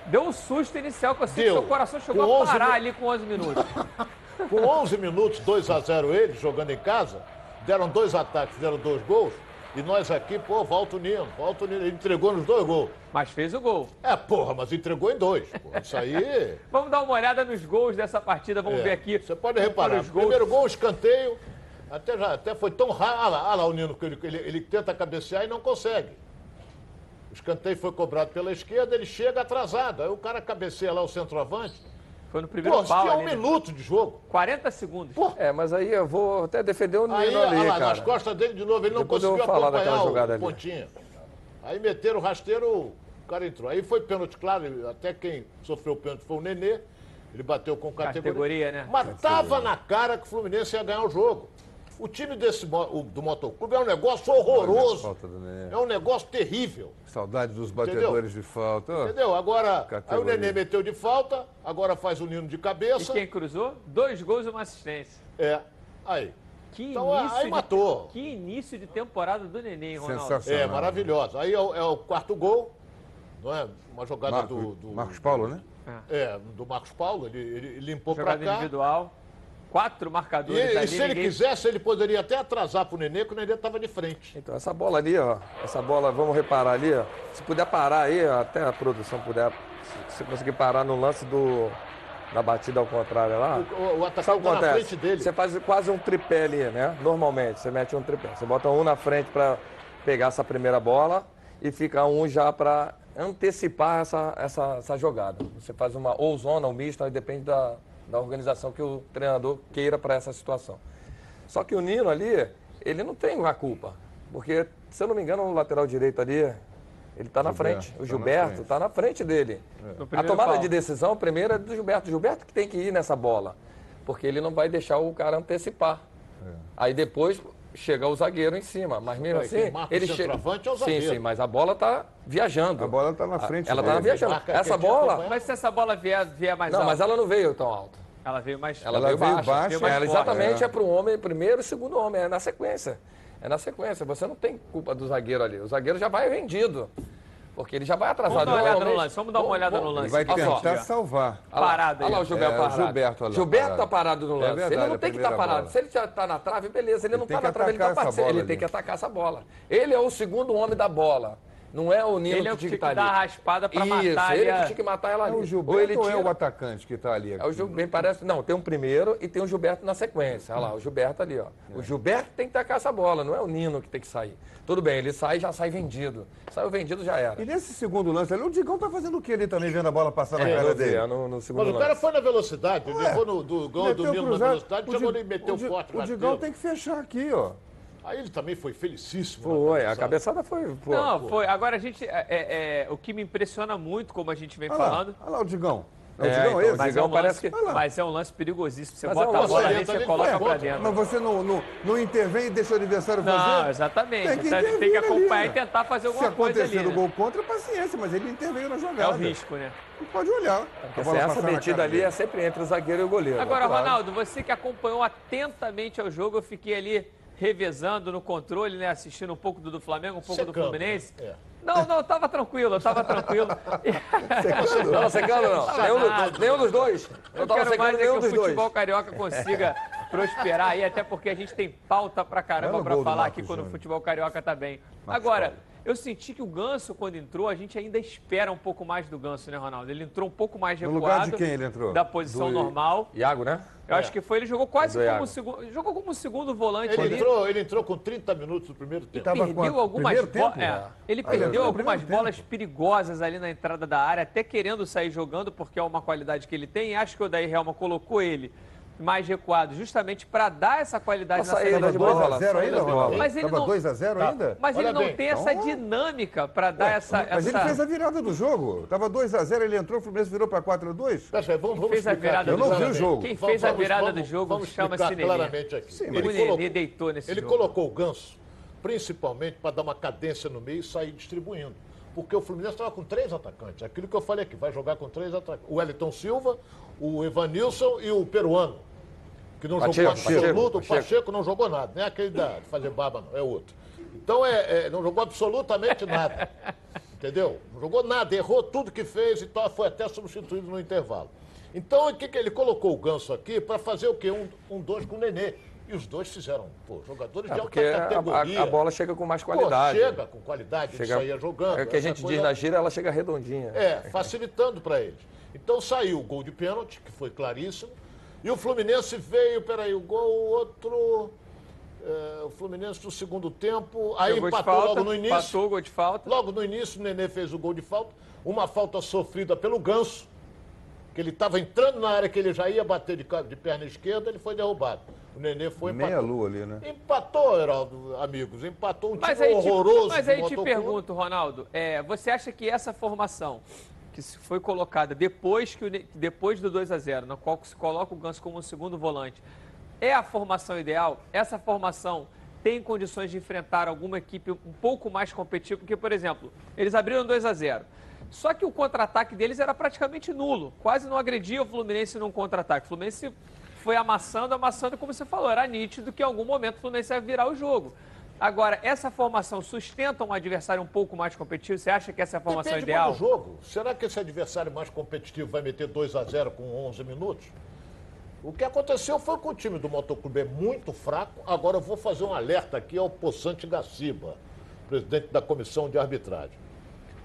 Deu um susto inicial que eu sei que seu coração chegou Com a 11 parar ali com 11 minutos. Com 11 minutos, 2 a 0 eles, jogando em casa, deram dois ataques, deram dois gols. E nós aqui, pô, volta o Nino, volta o Nino. Ele entregou nos dois gols. Mas fez o gol. É, porra, mas entregou em dois. Pô. Isso aí. Vamos dar uma olhada nos gols dessa partida, vamos é. ver aqui. Você pode reparar. Os gols. Primeiro gol, escanteio. Até, já, até foi tão rápido. Olha lá, olha lá o Nino, que ele, ele, ele tenta cabecear e não consegue. O escanteio foi cobrado pela esquerda, ele chega atrasado. Aí o cara cabeceia lá o centroavante. Foi no primeiro Pô, pau tinha um ali, né? minuto de jogo. 40 segundos. É, mas aí eu vou até defender o Nino Aí, ali, olha lá, cara. nas costas dele de novo, ele não Depois eu conseguiu acompanhar daquela o jogada ali. pontinha. Aí meteram o rasteiro, o cara entrou. Aí foi pênalti claro, até quem sofreu o pênalti foi o Nenê. Ele bateu com categoria. Categoria, né? Mas tava na cara que o Fluminense ia ganhar o jogo. O time desse, o- do Motoclube é um negócio horroroso. Falta do Nenê. É um negócio terrível. Saudade dos batedores de falta. Entendeu? Agora, aí o. Nenê meteu de falta, agora faz o Nino de E cabeça. quem cruzou? Dois gols e uma assistência. É. Aí. Que Então, início aí de- matou. Que início de temporada do Neném, Ronaldo. Sensacional. É, maravilhosa. Aí é o, é o quarto gol, não é? Uma jogada Marco- do, do- Marcos Paulo, né? É, do Marcos Paulo, ele, ele limpou Jogada cá. individual. Quatro E, marcadores e ali. se ele ninguém- quisesse, ele poderia até atrasar pro Nenê, que o Nenê tava de frente. Então, essa bola ali, ó. Essa bola, vamos reparar ali, ó. Se puder parar aí, ó, até a produção puder. Se, se conseguir parar no lance do. Da batida ao contrário lá. O, o, atacante que tá na acontece? frente dele. Você faz quase um tripé ali, né? Normalmente, você mete um tripé. Você bota um na frente para pegar essa primeira bola e fica um já para antecipar essa, essa, essa jogada. Você faz uma ou zona ou mista, aí depende da, da organização que o treinador queira para essa situação. Só que o Nino ali, ele não tem a culpa. Porque, se eu não me engano, o lateral direito ali, ele está na frente. tá O na Gilberto está na frente dele. No A tomada pau. de decisão, primeiro, é do Gilberto. Gilberto que tem que ir nessa bola. porque ele não vai deixar o cara antecipar. Aí depois chega o zagueiro em cima, mas mesmo Aí assim, marca o ele chega. é o Sim, zagueiro. sim, mas a bola tá viajando. A bola tá na frente Ela dele. tá viajando. Essa bola. Mas se essa bola vier, vier mais não, alta? mas ela não veio tão alto. Ela veio mais... Ela, Ela veio, veio baixa. baixa, veio mais ela forte, exatamente é. é para o homem, primeiro e segundo homem, é na sequência. É na sequência. Você não tem culpa do zagueiro ali. O zagueiro já vai vendido. Porque ele já vai Vamos atrasado. dar uma olhada no lance, vamos dar uma olhada no Ele lance. vai Olha só. tentar salvar. Parado aí. Olha lá o Gilberto É, parado. Gilberto, Gilberto parado. tá parado no É lance. ele não a tem que estar primeira parado. bola. Se ele já tá na trave, beleza. Ele, Ele não tá na trave, ele tá participando. Ele tem que atacar essa bola. Ele é o segundo homem da bola. Não é o Nino Ele é o que que tinha que que estar dar a ali. raspada pra Isso, matar ele ali que tinha que matar ela É ali. o ou Gilberto ele ou é tira... o atacante que tá ali? É o Gil... Bem parece. Não, tem um primeiro e tem o Gilberto na sequência. Olha lá, o Gilberto ali, ó. O Gilberto tem que tacar essa bola, não é o Nino que tem que sair. Tudo bem, ele sai já sai vendido. Saiu vendido, já era. E nesse segundo lance ali, o Digão tá fazendo o que ali também, vendo a bola passar na É, cara dele? é, no, no segundo Mas o cara lance. foi na velocidade, ele levou no, do gol do Nino na velocidade, O chamou ele e meteu o forte. O. Digão tem que fechar aqui, ó. Aí ele também foi felicíssimo. na Foi, a cabeçada. foi. Pô, Não, pô. foi. Agora a gente. É, é, é, o que me impressiona muito, como a gente vem Olha lá, falando. olha lá o Digão. É o É, Digão então, esse? Mas, é um parece lance, que- mas é um lance perigosíssimo. Você Mas é bota um a bola ali, você coloca foi pra dentro. Mas você não, não, não intervém e deixa o adversário fazer? Não, exatamente. Tem que Então, tem que ali, acompanhar né? e tentar fazer Se alguma coisa ali. acontecer o né? gol contra, paciência, mas ele interveio na jogada. É o risco, né? Não pode olhar. Essa na metida ali dele. é sempre entre o zagueiro e o goleiro. Agora, Claro. Ronaldo, você que acompanhou atentamente ao jogo, eu fiquei ali revezando no controle, né? Assistindo um pouco do, do Flamengo, um pouco do Secando, Fluminense. né? É. Não, não, eu tava tranquilo, eu tava tranquilo. Tava secando ou não? Nenhum, nada. do- nenhum dos dois. Eu tava quero mais secando é que nenhum o dos dois. futebol carioca consiga prosperar aí, até porque a gente tem pauta pra caramba pra falar Marcos aqui quando o futebol carioca tá bem. Agora, eu senti que o Ganso, quando entrou, a gente ainda espera um pouco mais do Ganso, né, Ronaldo? Ele entrou um pouco mais No recuado. lugar de quem ele entrou? Da posição Do- normal. Iago, né? Eu acho que foi, ele jogou quase Do como segundo, jogou como segundo volante Ele ali. entrou, ele entrou com 30 minutos do primeiro tempo. Tava perdeu algumas tempo? É, ele Ah, ele perdeu entrou no algumas bolas perigosas ali na entrada da área, até querendo sair jogando, porque é uma qualidade que ele tem. E acho que o Daí Helma colocou ele mais recuado, justamente para dar essa qualidade A na saída de bola, 2x0 bola. ainda, saída de bola. Ronaldo? Mas ele Tava não- 2x0 ainda? Mas Olha ele não bem, tem essa então- dinâmica para dar essa. Mas ele essa- fez a virada do jogo. Tava 2x0, ele entrou, o Fluminense virou pra 4x2. Pera, pera, vamos, vamos fez a virada aqui do jogo? claramente. Eu não vi o Quem Vamos- fez a vamos- virada vamos- do jogo vamos chama-se Nenê. claramente aqui. Sim, O mas Nenê deitou nesse Ele jogo. colocou o Ganso principalmente para dar uma cadência no meio e sair distribuindo. Porque o Fluminense estava com três atacantes. Aquilo que eu falei aqui, vai jogar com três atacantes. O Wellington Silva, o Evanilson e o peruano. Que não Pacheco, jogou Pacheco, absoluto. O Pacheco. Pacheco não jogou nada. Nem aquele da, de fazer baba, não. É outro. Então, é, é, não jogou absolutamente nada. Entendeu? Não jogou nada. Errou tudo que fez e tal, foi até substituído no intervalo. Então, o que, que ele colocou o Ganso aqui para fazer o quê? Um, um dois com o Nenê. E os dois fizeram, pô, jogadores É, de alta a, categoria. a- a bola chega com mais Pô, qualidade. chega com qualidade, Chega- saía jogando. É o que a gente coisa- diz na gira, ela chega redondinha. É, facilitando para eles. Então saiu o gol de pênalti, que foi claríssimo. E o Fluminense veio, peraí, o gol, o outro. é, o Fluminense no segundo tempo. Aí empatou falta, logo no início. Empatou o gol de falta. Logo no início, o Nenê fez o gol de falta. Uma falta sofrida pelo Ganso, que ele estava entrando na área que ele já ia bater de, de perna esquerda, ele foi derrubado. O Nenê foi Meia empatou. lua ali, né? Empatou, Heraldo, amigos. Empatou um Mas time aí, te, horroroso. mas aí te pergunto, Ronaldo, é, você acha que essa formação que se foi colocada depois, que o depois do 2 a 0 na qual se coloca o Ganso como um segundo volante, é a formação ideal? Essa formação tem condições de enfrentar alguma equipe um pouco mais competitiva? Porque, por exemplo, eles abriram 2 a 0 só que o contra-ataque deles era praticamente nulo. Quase não agredia o Fluminense num contra-ataque. O Fluminense foi amassando, amassando, como você falou. Era nítido que em algum momento o Fluminense ia virar o jogo. Agora, essa formação sustenta um adversário um pouco mais competitivo? Você acha que essa é a formação Depende ideal? do jogo. Será que esse adversário mais competitivo vai meter 2 a 0 com 11 minutos? O que aconteceu foi que o time do Motoclube é muito fraco. Agora eu vou fazer um alerta aqui ao Poçante Gaciba, presidente da comissão de arbitragem.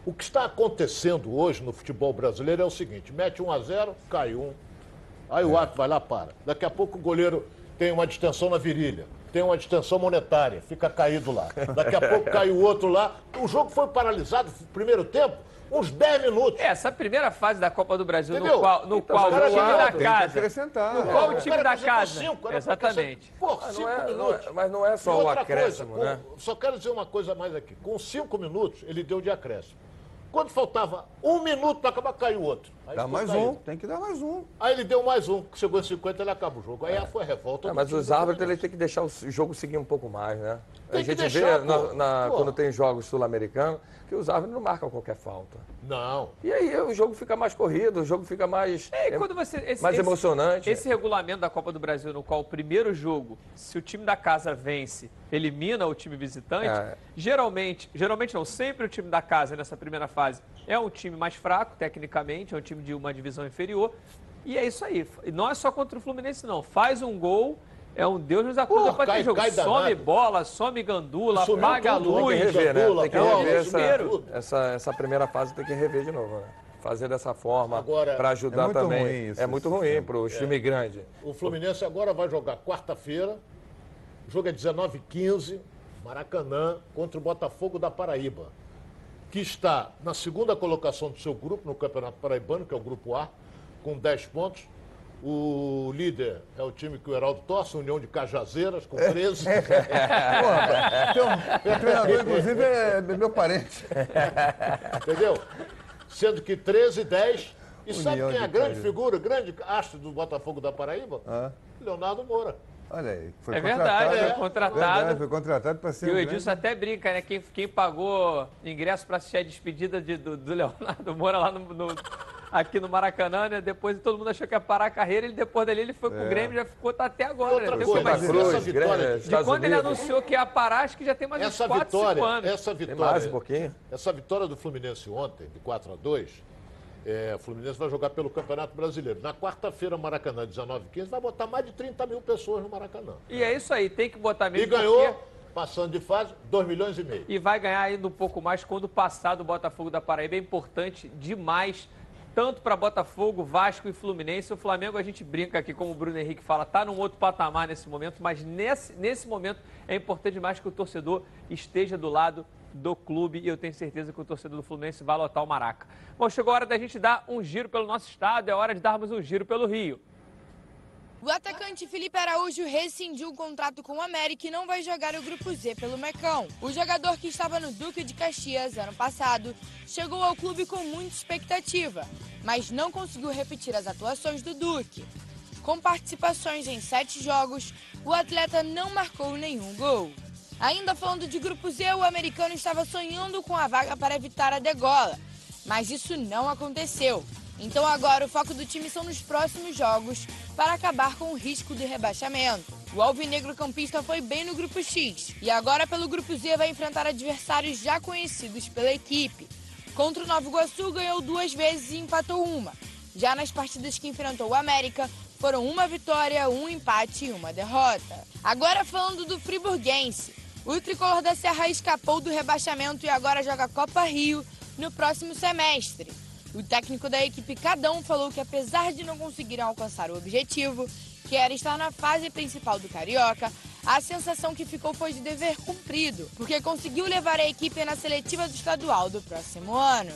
O que está acontecendo hoje no futebol brasileiro é o seguinte: mete 1 a 0 cai um. Aí o árbitro vai lá, para. Daqui a pouco o goleiro tem uma distensão na virilha, tem uma distensão monetária, fica caído lá. Daqui a pouco cai o outro lá. O jogo foi paralisado no primeiro tempo, uns 10 minutos. É, essa primeira fase da Copa do Brasil, no Entendeu? qual, no Então, qual o time da casa. acrescentar. No qual o Os time da casa. cinco, Exatamente. Pô, Mas cinco não, é, não minutos. é- mas não é só o acréscimo, coisa, né? com- só quero dizer uma coisa mais aqui. Com cinco minutos, ele deu de acréscimo. Quando faltava um minuto para acabar, caiu outro. Aí Dá mais um, tem que dar mais um. Aí ele deu mais um, que chegou em 50, ele acaba o jogo. Aí foi a revolta. É, mas os do árbitros eles têm que deixar o jogo seguir um pouco mais, né? Tem a que gente deixar, vê na- na- quando tem jogos sul-americanos que os árbitros não marcam qualquer falta. Não. E aí o jogo fica mais corrido, o jogo fica mais, É, quando você, esse, mais esse- emocionante. Esse regulamento da Copa do Brasil, no qual o primeiro jogo, se o time da casa vence, elimina o time visitante, É. geralmente, geralmente não, sempre o time da casa nessa primeira fase é um time mais fraco, tecnicamente, é um time de uma divisão inferior. E é isso aí. E não é só contra o Fluminense, não. Faz um gol, é um Deus nos acuda cai- ter jogo. cai Some bola, some gandula, Sumiu apaga a tudo, Tem luz. que rever, né? Gandula, Tem que é rever essa, essa, essa primeira fase, tem que rever de novo, né? Fazer dessa forma Agora, para ajudar é muito também. ruim isso, é muito ruim para o time grande. O Fluminense agora vai jogar quarta-feira. O jogo é 19h15, Maracanã, contra o Botafogo da Paraíba, que está na segunda colocação do seu grupo no Campeonato Paraibano, que é o Grupo A, com 10 pontos. O líder é o time que o Heraldo torce, União de Cajazeiras, com 13. Pô, tem um- o treinador, inclusive, é meu parente. Entendeu? Sendo que 13 e 10. E sabe União quem é a de grande Cajazeiras. figura, grande astro do Botafogo da Paraíba? Ah. Leonardo Moura. Olha aí, foi É contratado. verdade, foi É contratado. verdade, foi contratado para ser E o grande- Edilson até brinca, né? Quem, quem pagou ingresso para assistir a despedida de- do, do Leonardo Moura lá no, no- aqui no Maracanã, né? Depois todo mundo achou que ia parar a carreira, ele depois dali ele foi pro É. Grêmio, já ficou tá até agora, Outra né? Tem coisa, mais- essa Cruz, vitória- Grêmio, De quando ele Unidos. anunciou que ia parar, acho que já tem mais Essa uns 4, vitória, 5 anos. essa Tem vitória, mais um pouquinho. essa vitória do Fluminense ontem, de 4 a 2, é, o Fluminense vai jogar pelo Campeonato Brasileiro. Na quarta-feira, Maracanã, 19 h 15, vai botar mais de 30 mil pessoas no Maracanã. E é isso aí, tem que botar mesmo. E ganhou, porque- passando de fase, 2 milhões e meio. E vai ganhar ainda um pouco mais quando passar do Botafogo da Paraíba. É importante demais, tanto para Botafogo, Vasco e Fluminense. O Flamengo, a gente brinca aqui, como o Bruno Henrique fala, está num outro patamar nesse momento, mas nesse, nesse momento é importante demais que o torcedor esteja do lado do clube e eu tenho certeza que o torcedor do Fluminense vai lotar o Maraca. Bom, chegou a hora da gente dar um giro pelo nosso estado, é hora de darmos um giro pelo Rio. O atacante Felipe Araújo rescindiu o contrato com o América e não vai jogar o Grupo Z pelo Mecão. O jogador que estava no Duque de Caxias ano passado chegou ao clube com muita expectativa, mas não conseguiu repetir as atuações do Duque. Com participações em sete jogos, o atleta não marcou nenhum gol. Ainda falando de Grupo Z, o americano estava sonhando com a vaga para evitar a degola, mas isso não aconteceu. Então agora o foco do time são nos próximos jogos para acabar com o risco de rebaixamento. O Alvinegro Campista foi bem no Grupo X e agora pelo Grupo Z vai enfrentar adversários já conhecidos pela equipe. Contra o Nova Iguaçu ganhou duas vezes e empatou uma. Já nas partidas que enfrentou o América, foram uma vitória, um empate e uma derrota. Agora falando do Friburguense. O tricolor da Serra escapou do rebaixamento e agora joga Copa Rio no próximo semestre. O técnico da equipe Cadão falou que apesar de não conseguirem alcançar o objetivo, que era estar na fase principal do Carioca, a sensação que ficou foi de dever cumprido, porque conseguiu levar a equipe na seletiva do estadual do próximo ano.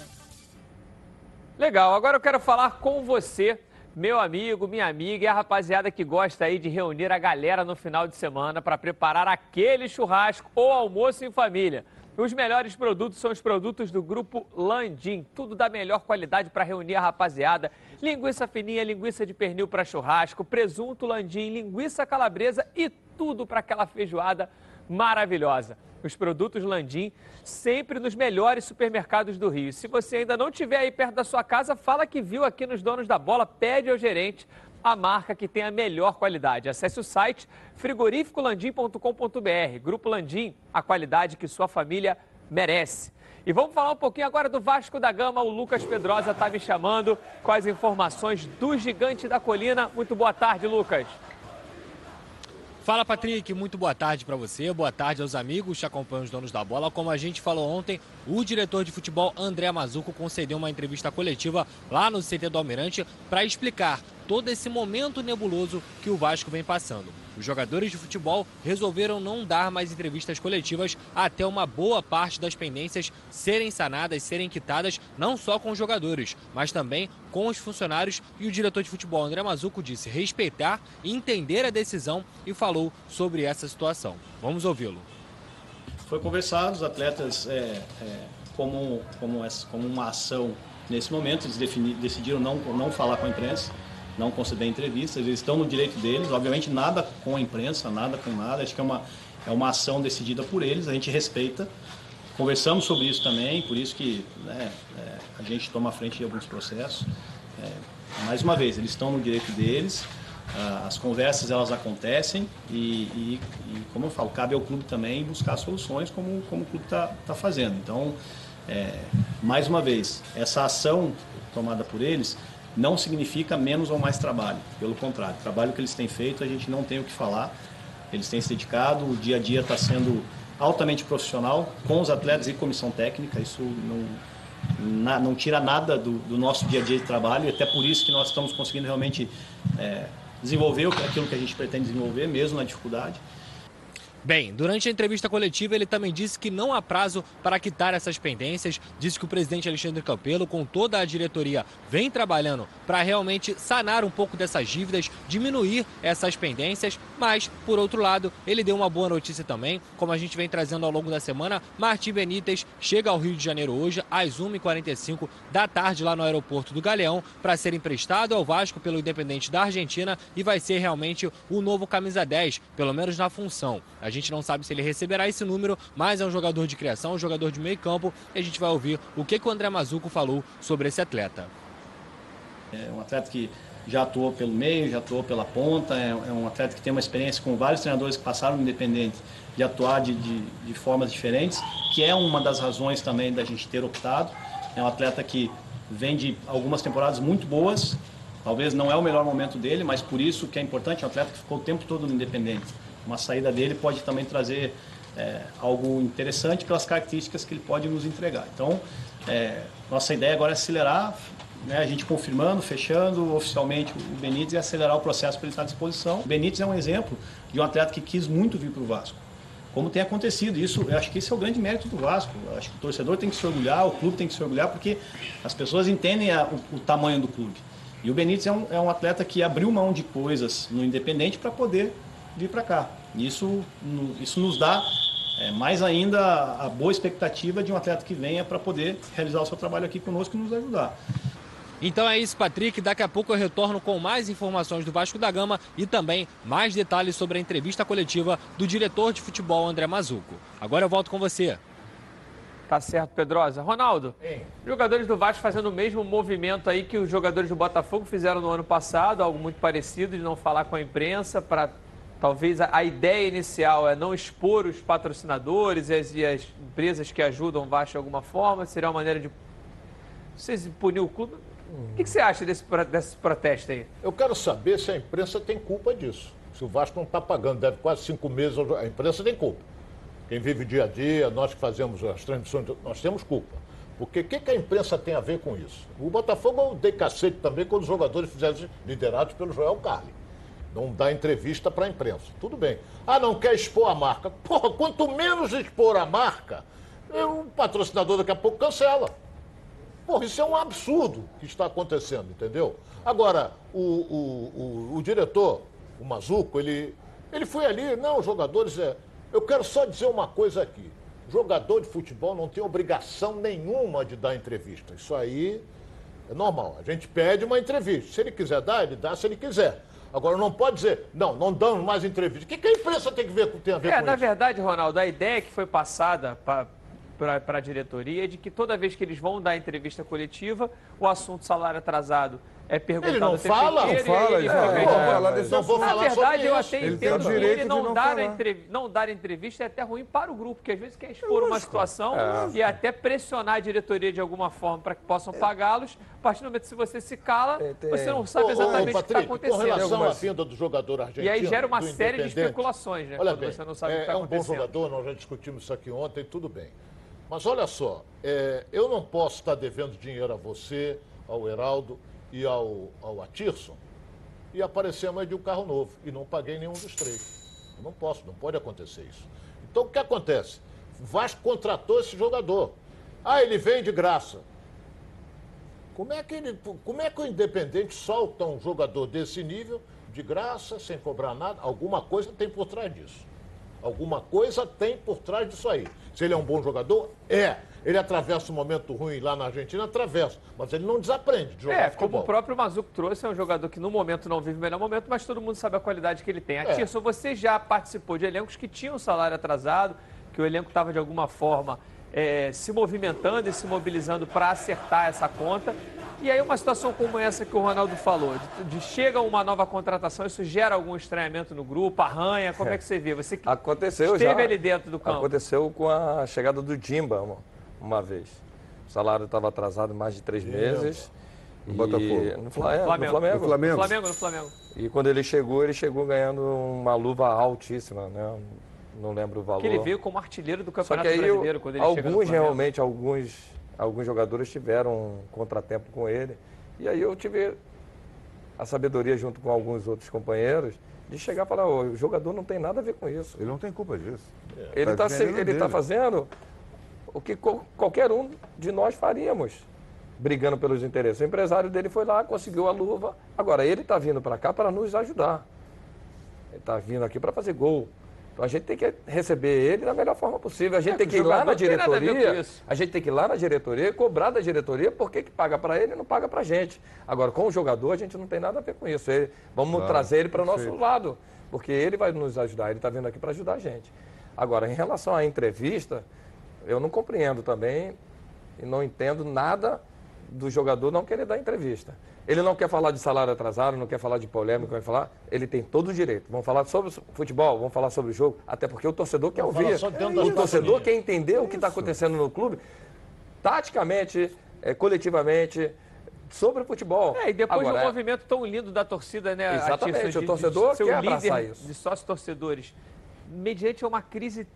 Legal, agora eu quero falar com você, meu amigo, minha amiga e a rapaziada que gosta aí de reunir a galera no final de semana para preparar aquele churrasco ou almoço em família. Os melhores produtos são os produtos do grupo Landim, tudo da melhor qualidade para reunir a rapaziada. Linguiça fininha, linguiça de pernil para churrasco, presunto Landim, linguiça calabresa e tudo para aquela feijoada maravilhosa. Os produtos Landim sempre nos melhores supermercados do Rio. Se você ainda não estiver aí perto da sua casa, fala que viu aqui nos Donos da Bola, pede ao gerente a marca que tem a melhor qualidade. Acesse o site frigorificolandim.com.br. Grupo Landim, a qualidade que sua família merece. E vamos falar um pouquinho agora do Vasco da Gama. O Lucas Pedrosa está me chamando com as informações do Gigante da Colina. Muito boa tarde, Lucas. Fala Patrick, muito boa tarde para você, boa tarde aos amigos que acompanham os donos da bola. Como a gente falou ontem, o diretor de futebol André Mazuco concedeu uma entrevista coletiva lá no CT do Almirante para explicar todo esse momento nebuloso que o Vasco vem passando. Os jogadores de futebol resolveram não dar mais entrevistas coletivas até uma boa parte das pendências serem sanadas, serem quitadas, não só com os jogadores, mas também com os funcionários. E o diretor de futebol, André Mazuco, disse respeitar, entender a decisão e falou sobre essa situação. Vamos ouvi-lo. Foi conversado, os atletas é, é, como, como, essa, como uma ação nesse momento. Eles defini, decidiram não, não falar com a imprensa, não conceder entrevistas. Eles estão no direito deles, obviamente nada com a imprensa, nada com nada. Acho que é uma, é uma ação decidida por eles, a gente respeita. Conversamos sobre isso também, por isso que né, é, a gente toma a frente de alguns processos. É, mais uma vez, eles estão no direito deles, as conversas elas acontecem e, e, e, como eu falo, cabe ao clube também buscar soluções como, como o clube está tá fazendo. Então, é, mais uma vez, essa ação tomada por eles não significa menos ou mais trabalho, pelo contrário, o trabalho que eles têm feito a gente não tem o que falar, eles têm se dedicado, o dia a dia está sendo altamente profissional com os atletas e comissão técnica, isso não, na, não tira nada do, do, nosso dia a dia de trabalho, e até por isso que nós estamos conseguindo realmente é, desenvolver aquilo que a gente pretende desenvolver, mesmo na dificuldade. Bem, durante a entrevista coletiva, ele também disse que não há prazo para quitar essas pendências. Disse que o presidente Alexandre Campelo, com toda a diretoria, vem trabalhando para realmente sanar um pouco dessas dívidas, diminuir essas pendências. Mas, por outro lado, ele deu uma boa notícia também. Como a gente vem trazendo ao longo da semana, Martim Benítez chega ao Rio de Janeiro hoje, às 1h45 da tarde, lá no aeroporto do Galeão, para ser emprestado ao Vasco pelo Independente da Argentina e vai ser realmente o novo camisa 10, pelo menos na função. A gente não sabe se ele receberá esse número, mas é um jogador de criação, um jogador de meio campo. E a gente vai ouvir o que, que o André Mazuco falou sobre esse atleta. É um atleta que já atuou pelo meio, já atuou pela ponta, é, é um atleta que tem uma experiência com vários treinadores que passaram no Independente de atuar de, de, de formas diferentes, que é uma das razões também da gente ter optado. É um atleta que vem de algumas temporadas muito boas, talvez não é o melhor momento dele, mas por isso que é importante, é um atleta que ficou o tempo todo no Independente uma saída dele pode também trazer é, algo interessante pelas características que ele pode nos entregar. Então, é, nossa ideia agora é acelerar, né, a gente confirmando, fechando oficialmente o Benítez e acelerar o processo para ele estar à disposição. O Benítez é um exemplo de um atleta que quis muito vir para o Vasco. Como tem acontecido, isso, eu acho que esse é o grande mérito do Vasco. Eu acho que o torcedor tem que se orgulhar, o clube tem que se orgulhar, porque as pessoas entendem a, o, o, tamanho do clube. E o Benítez é um, é um atleta que abriu mão de coisas no Independente para poder vir para cá. Isso, isso nos dá é, mais ainda a boa expectativa de um atleta que venha para poder realizar o seu trabalho aqui conosco e nos ajudar. Então é isso, Patrick. Daqui a pouco eu retorno com mais informações do Vasco da Gama e também mais detalhes sobre a entrevista coletiva do diretor de futebol André Mazuco. Agora eu volto com você. Tá certo, Pedrosa. Ronaldo, jogadores do Vasco fazendo o mesmo movimento aí que os jogadores do Botafogo fizeram no ano passado, algo muito parecido, de não falar com a imprensa para Talvez a, a, ideia inicial é não expor os patrocinadores e as, e as empresas que ajudam o Vasco de alguma forma. Seria uma maneira de vocês punir o clube. O que, que, você acha desse, desse protesto aí? Eu quero saber se a imprensa tem culpa disso. Se o Vasco não está pagando, deve quase cinco meses, a imprensa tem culpa. Quem vive dia a dia, nós que fazemos as transmissões, nós temos culpa. Porque o que, que, a imprensa tem a ver com isso? O Botafogo eu dei cacete também quando os jogadores fizeram liderados pelo Joel Carli não dá entrevista para a imprensa. Tudo bem. Ah, não quer expor a marca. Porra, quanto menos expor a marca, o patrocinador daqui a pouco cancela. Porra, isso é um absurdo que está acontecendo, entendeu? Agora, o, o, o, o diretor, o Mazuco, ele, ele foi ali, não, os jogadores. É... Eu quero só dizer uma coisa aqui. Jogador de futebol não tem obrigação nenhuma de dar entrevista. Isso aí é normal. A gente pede uma entrevista. Se ele quiser dar, ele dá se ele quiser. Agora, não pode dizer, não, não damos mais entrevista. O que, que a imprensa tem, que ver, tem a ver é, com na isso? verdade, Ronaldo, a ideia que foi passada para a diretoria é de que toda vez que eles vão dar entrevista coletiva, o assunto salário atrasado é perguntado ele não fala, não fala, ele, é, é, não vou falar Na verdade, eu até ele entendo que ele não, não dar, entrev... não dar entrevista é até ruim para o grupo, porque às vezes quer expor uma situação é. e até pressionar a diretoria de alguma forma para que possam pagá-los. A partir do momento que se você se cala, você não sabe exatamente o que está acontecendo. Com relação à vinda do jogador argentino. E aí gera uma série de especulações, né? Olha bem, você não sabe é, o que está É um bom jogador, nós já discutimos isso aqui ontem, tudo bem. Mas olha só, é, eu não posso estar devendo dinheiro a você, ao Heraldo e ao, ao Atirson e aparecer mais de um carro novo e não paguei nenhum dos três. Eu não posso, não pode acontecer isso. Então o que acontece? Vasco contratou esse jogador. Ah, ele vem de graça. Como é que, ele, como é que o Independente solta um jogador desse nível de graça, sem cobrar nada? Alguma coisa tem por trás disso. Alguma coisa tem por trás disso aí. Se ele é um bom jogador, é. Ele atravessa um momento ruim lá na Argentina, atravessa. Mas ele não desaprende de jogar É, futebol. como o próprio Mazuco trouxe, é um jogador que no momento não vive o melhor momento, mas todo mundo sabe a qualidade que ele tem. É. Atirson, você já participou de elencos que tinham salário atrasado, que o elenco estava de alguma forma é, se movimentando e se mobilizando para acertar essa conta. E aí uma situação como essa que o Ronaldo falou, de, de chega uma nova contratação, isso gera algum estranhamento no grupo, arranha, como é que você vê? Você Aconteceu esteve já. ali dentro do campo. Aconteceu com a chegada do Dimba uma, vez. O salário estava atrasado mais de três meses. No Botafogo. No, Fla- é, Flamengo. no Flamengo. No Flamengo. No Flamengo, no Flamengo. E quando ele chegou, ele chegou ganhando uma luva altíssima, né? Não lembro o valor. Que ele veio como artilheiro do Só que Campeonato aí Brasileiro quando ele no alguns Flamengo. realmente, alguns, alguns jogadores tiveram um contratempo com ele. E aí eu tive a sabedoria junto com alguns outros companheiros de chegar e falar, "Ô, o jogador não tem nada a ver com isso. Ele não tem culpa disso. Ele Tá está ele tá dele. fazendo o que qualquer um de nós faríamos, brigando pelos interesses. O empresário dele foi lá, conseguiu a luva. Agora, ele está vindo para cá para nos ajudar. Ele está vindo aqui para fazer gol. Então a gente tem que receber ele da melhor forma possível. A gente É, tem que ir lá na a diretoria. isso. A gente tem que ir lá na diretoria e cobrar da diretoria por que que paga para ele e não paga para a gente. Agora, com o jogador, a gente não tem nada a ver com isso. Ele- vamos Claro, trazer ele para o nosso lado, porque ele vai nos ajudar. Ele está vindo aqui para ajudar a gente. Agora, em relação à entrevista, eu não compreendo também e não entendo nada do jogador não querer dar entrevista. Ele não quer falar de salário atrasado, não quer falar de polêmica, quer falar. Ele tem todo o direito. Vamos falar sobre futebol, vamos falar sobre o jogo, até porque o torcedor quer Vamos ouvir. O torcedor quer entender o que está acontecendo no clube, taticamente, eh, coletivamente, sobre o futebol. É, e depois Agora, de um é- movimento tão lindo da torcida, né? Exatamente, o de- torcedor de ser quer o abraçar líder isso. de sócios torcedores, mediante uma crise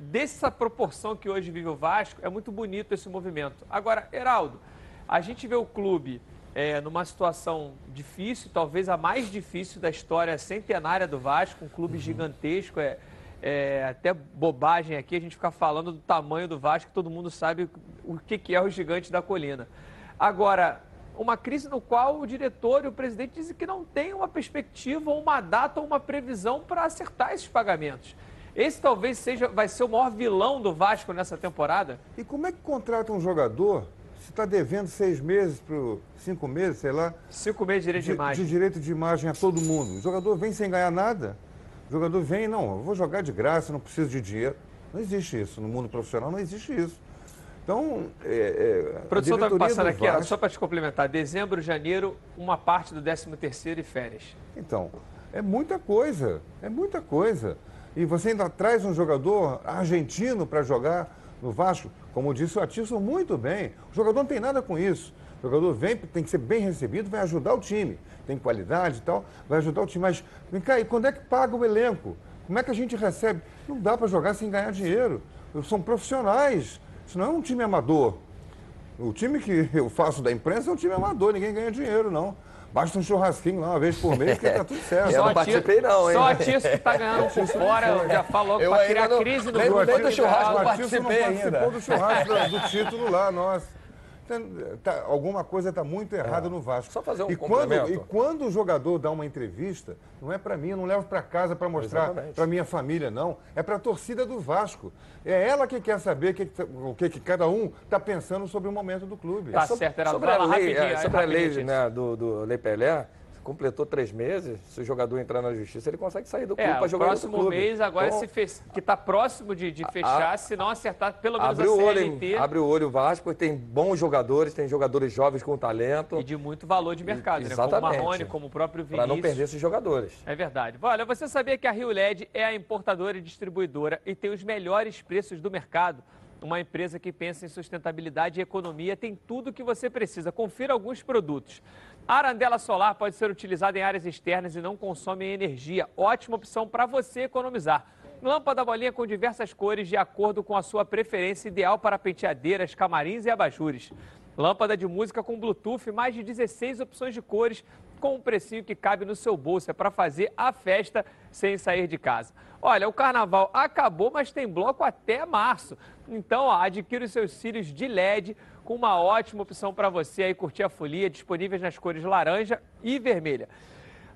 dessa proporção que hoje vive o Vasco, é muito bonito esse movimento. Agora, Heraldo, a gente vê o clube é, numa situação difícil, talvez a mais difícil da história centenária do Vasco, um clube Uhum. gigantesco, é, é até bobagem aqui a gente ficar falando do tamanho do Vasco, todo mundo sabe o que, que é o gigante da colina. Agora, uma crise no qual o diretor e o presidente dizem que não tem uma perspectiva, ou uma data, ou uma previsão para acertar esses pagamentos. Esse talvez seja, vai ser o maior vilão do Vasco nessa temporada. E como é que contrata um jogador se está devendo seis meses, pro, cinco meses, sei lá, Cinco meses de direito de, imagem. de direito de imagem a todo mundo? O jogador vem sem ganhar nada. O jogador vem, não, eu vou jogar de graça, não preciso de dinheiro. Não existe isso. No mundo profissional não existe isso. Então, é, é, A produção diretoria passando do aqui, Vasco- só para te complementar. Dezembro, janeiro, uma parte do 13 terceiro e férias. Então, é muita coisa, é muita coisa. E você ainda traz um jogador argentino para jogar no Vasco, como disse o Atilson muito bem. O jogador não tem nada com isso. O jogador vem, tem que ser bem recebido, vai ajudar o time. Tem qualidade e tal, vai ajudar o time. Mas, vem cá, e quando é que paga o elenco? Como é que a gente recebe? Não dá para jogar sem ganhar dinheiro. São profissionais. Isso não é um time amador. O time que eu faço da imprensa é um time amador, ninguém ganha dinheiro, não. Basta um churrasquinho lá uma vez por mês que tá tudo certo. Eu não participei não, hein? Só a Tia que tá ganhando por fora, já falou para ainda criar não- crise no grupo. nem do churrasco eu O Atilson não participei participou ainda. do churrasco do, do título lá, nossa. Tem- tá- alguma coisa está muito errada no Vasco. É. Só fazer um e quando, e quando o jogador dá uma entrevista, não é para mim, eu não levo para casa para mostrar para minha família, não. É para a torcida do Vasco. É ela que quer saber que- o que, que cada um está pensando sobre o momento do clube. Tá Sobre- certo, era sobre a lei, rapidinho, é, sobre a lei né, do, do Lei Pelé, completou três meses, se o jogador entrar na justiça, ele consegue sair do clube É, para jogar no próximo mês agora Então, se fez, que está próximo de, de fechar, se não acertar pelo menos Abre a o, olho, CLT abre o olho o Vasco, tem bons jogadores, tem jogadores jovens com talento, e de muito valor de mercado, né? Como o. Marrone, como o próprio para Vinícius. não perder esses jogadores. É verdade. Olha, você sabia que a Rio LED é a importadora e distribuidora e tem os melhores preços do mercado? Uma empresa que pensa em sustentabilidade e economia tem tudo o que você precisa. Confira alguns produtos. A arandela solar pode ser utilizada em áreas externas e não consome energia. Ótima opção para você economizar. Lâmpada bolinha com diversas cores de acordo com a sua preferência, ideal para penteadeiras, camarins e abajures. Lâmpada de música com Bluetooth, mais de 16 opções de cores, com um precinho que cabe no seu bolso. É para fazer a festa sem sair de casa. Olha, o carnaval acabou, mas tem bloco até março. Então, ó, adquira os seus cílios de LED com uma ótima opção para você aí curtir a folia, disponíveis nas cores laranja e vermelha.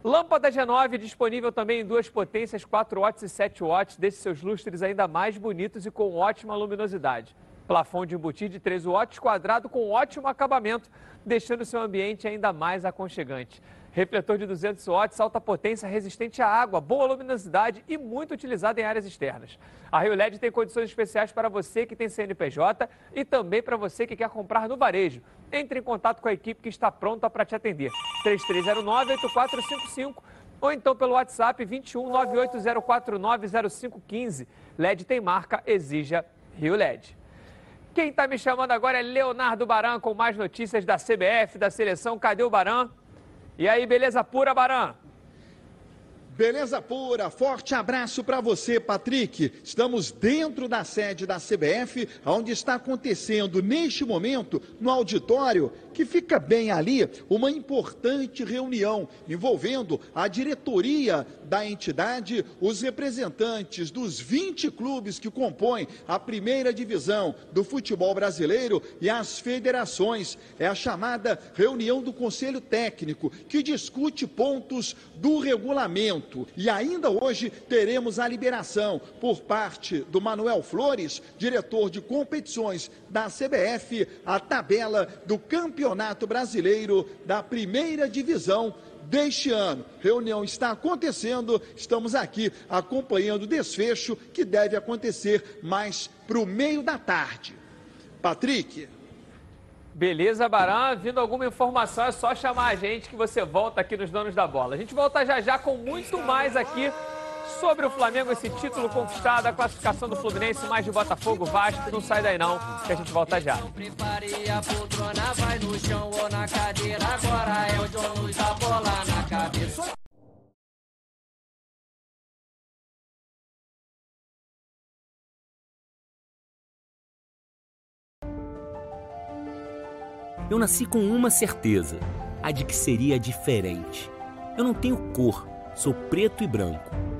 Lâmpada G9 disponível também em duas potências, 4 watts e 7 watts, deixe seus lustres ainda mais bonitos e com ótima luminosidade. Plafond de embutir de 13 watts quadrado com ótimo acabamento, deixando seu ambiente ainda mais aconchegante. Refletor de 200 watts, alta potência, resistente à água, boa luminosidade e muito utilizado em áreas externas. A Rio LED tem condições especiais para você que tem CNPJ e também para você que quer comprar no varejo. Entre em contato com a equipe que está pronta para te atender. 3309-8455 ou então pelo WhatsApp 21 980490515. LED tem marca, exija Rio LED. Quem está me chamando agora é Leonardo Baran com mais notícias da CBF, da seleção. Cadê o Baran? E aí, beleza pura, Baran? Beleza pura, forte abraço para você, Patrick. Estamos dentro da sede da CBF, onde está acontecendo neste momento, no auditório, que fica bem ali, uma importante reunião envolvendo a diretoria da entidade, os representantes dos 20 clubes que compõem a primeira divisão do futebol brasileiro e as federações. É a chamada reunião do Conselho Técnico, que discute pontos do regulamento e ainda hoje teremos a liberação por parte do Manuel Flores, diretor de competições da CBF, a tabela do Campeonato Brasileiro da Primeira Divisão deste ano. Reunião está acontecendo, estamos aqui acompanhando o desfecho que deve acontecer mais para o meio da tarde. Patrick. Beleza, Baran. Vindo alguma informação, é só chamar a gente que você volta aqui nos Donos da Bola. A gente volta já já com muito mais aqui sobre o Flamengo, esse título conquistado, a classificação do Fluminense, mais de Botafogo, Vasco. Não sai daí não, que a gente volta já. Prepare a poltrona, vai no chão ou na cadeira. Agora é o John Luz, a bola na cabeça. Eu nasci com uma certeza, a de que seria diferente. Eu não tenho cor, sou preto e branco.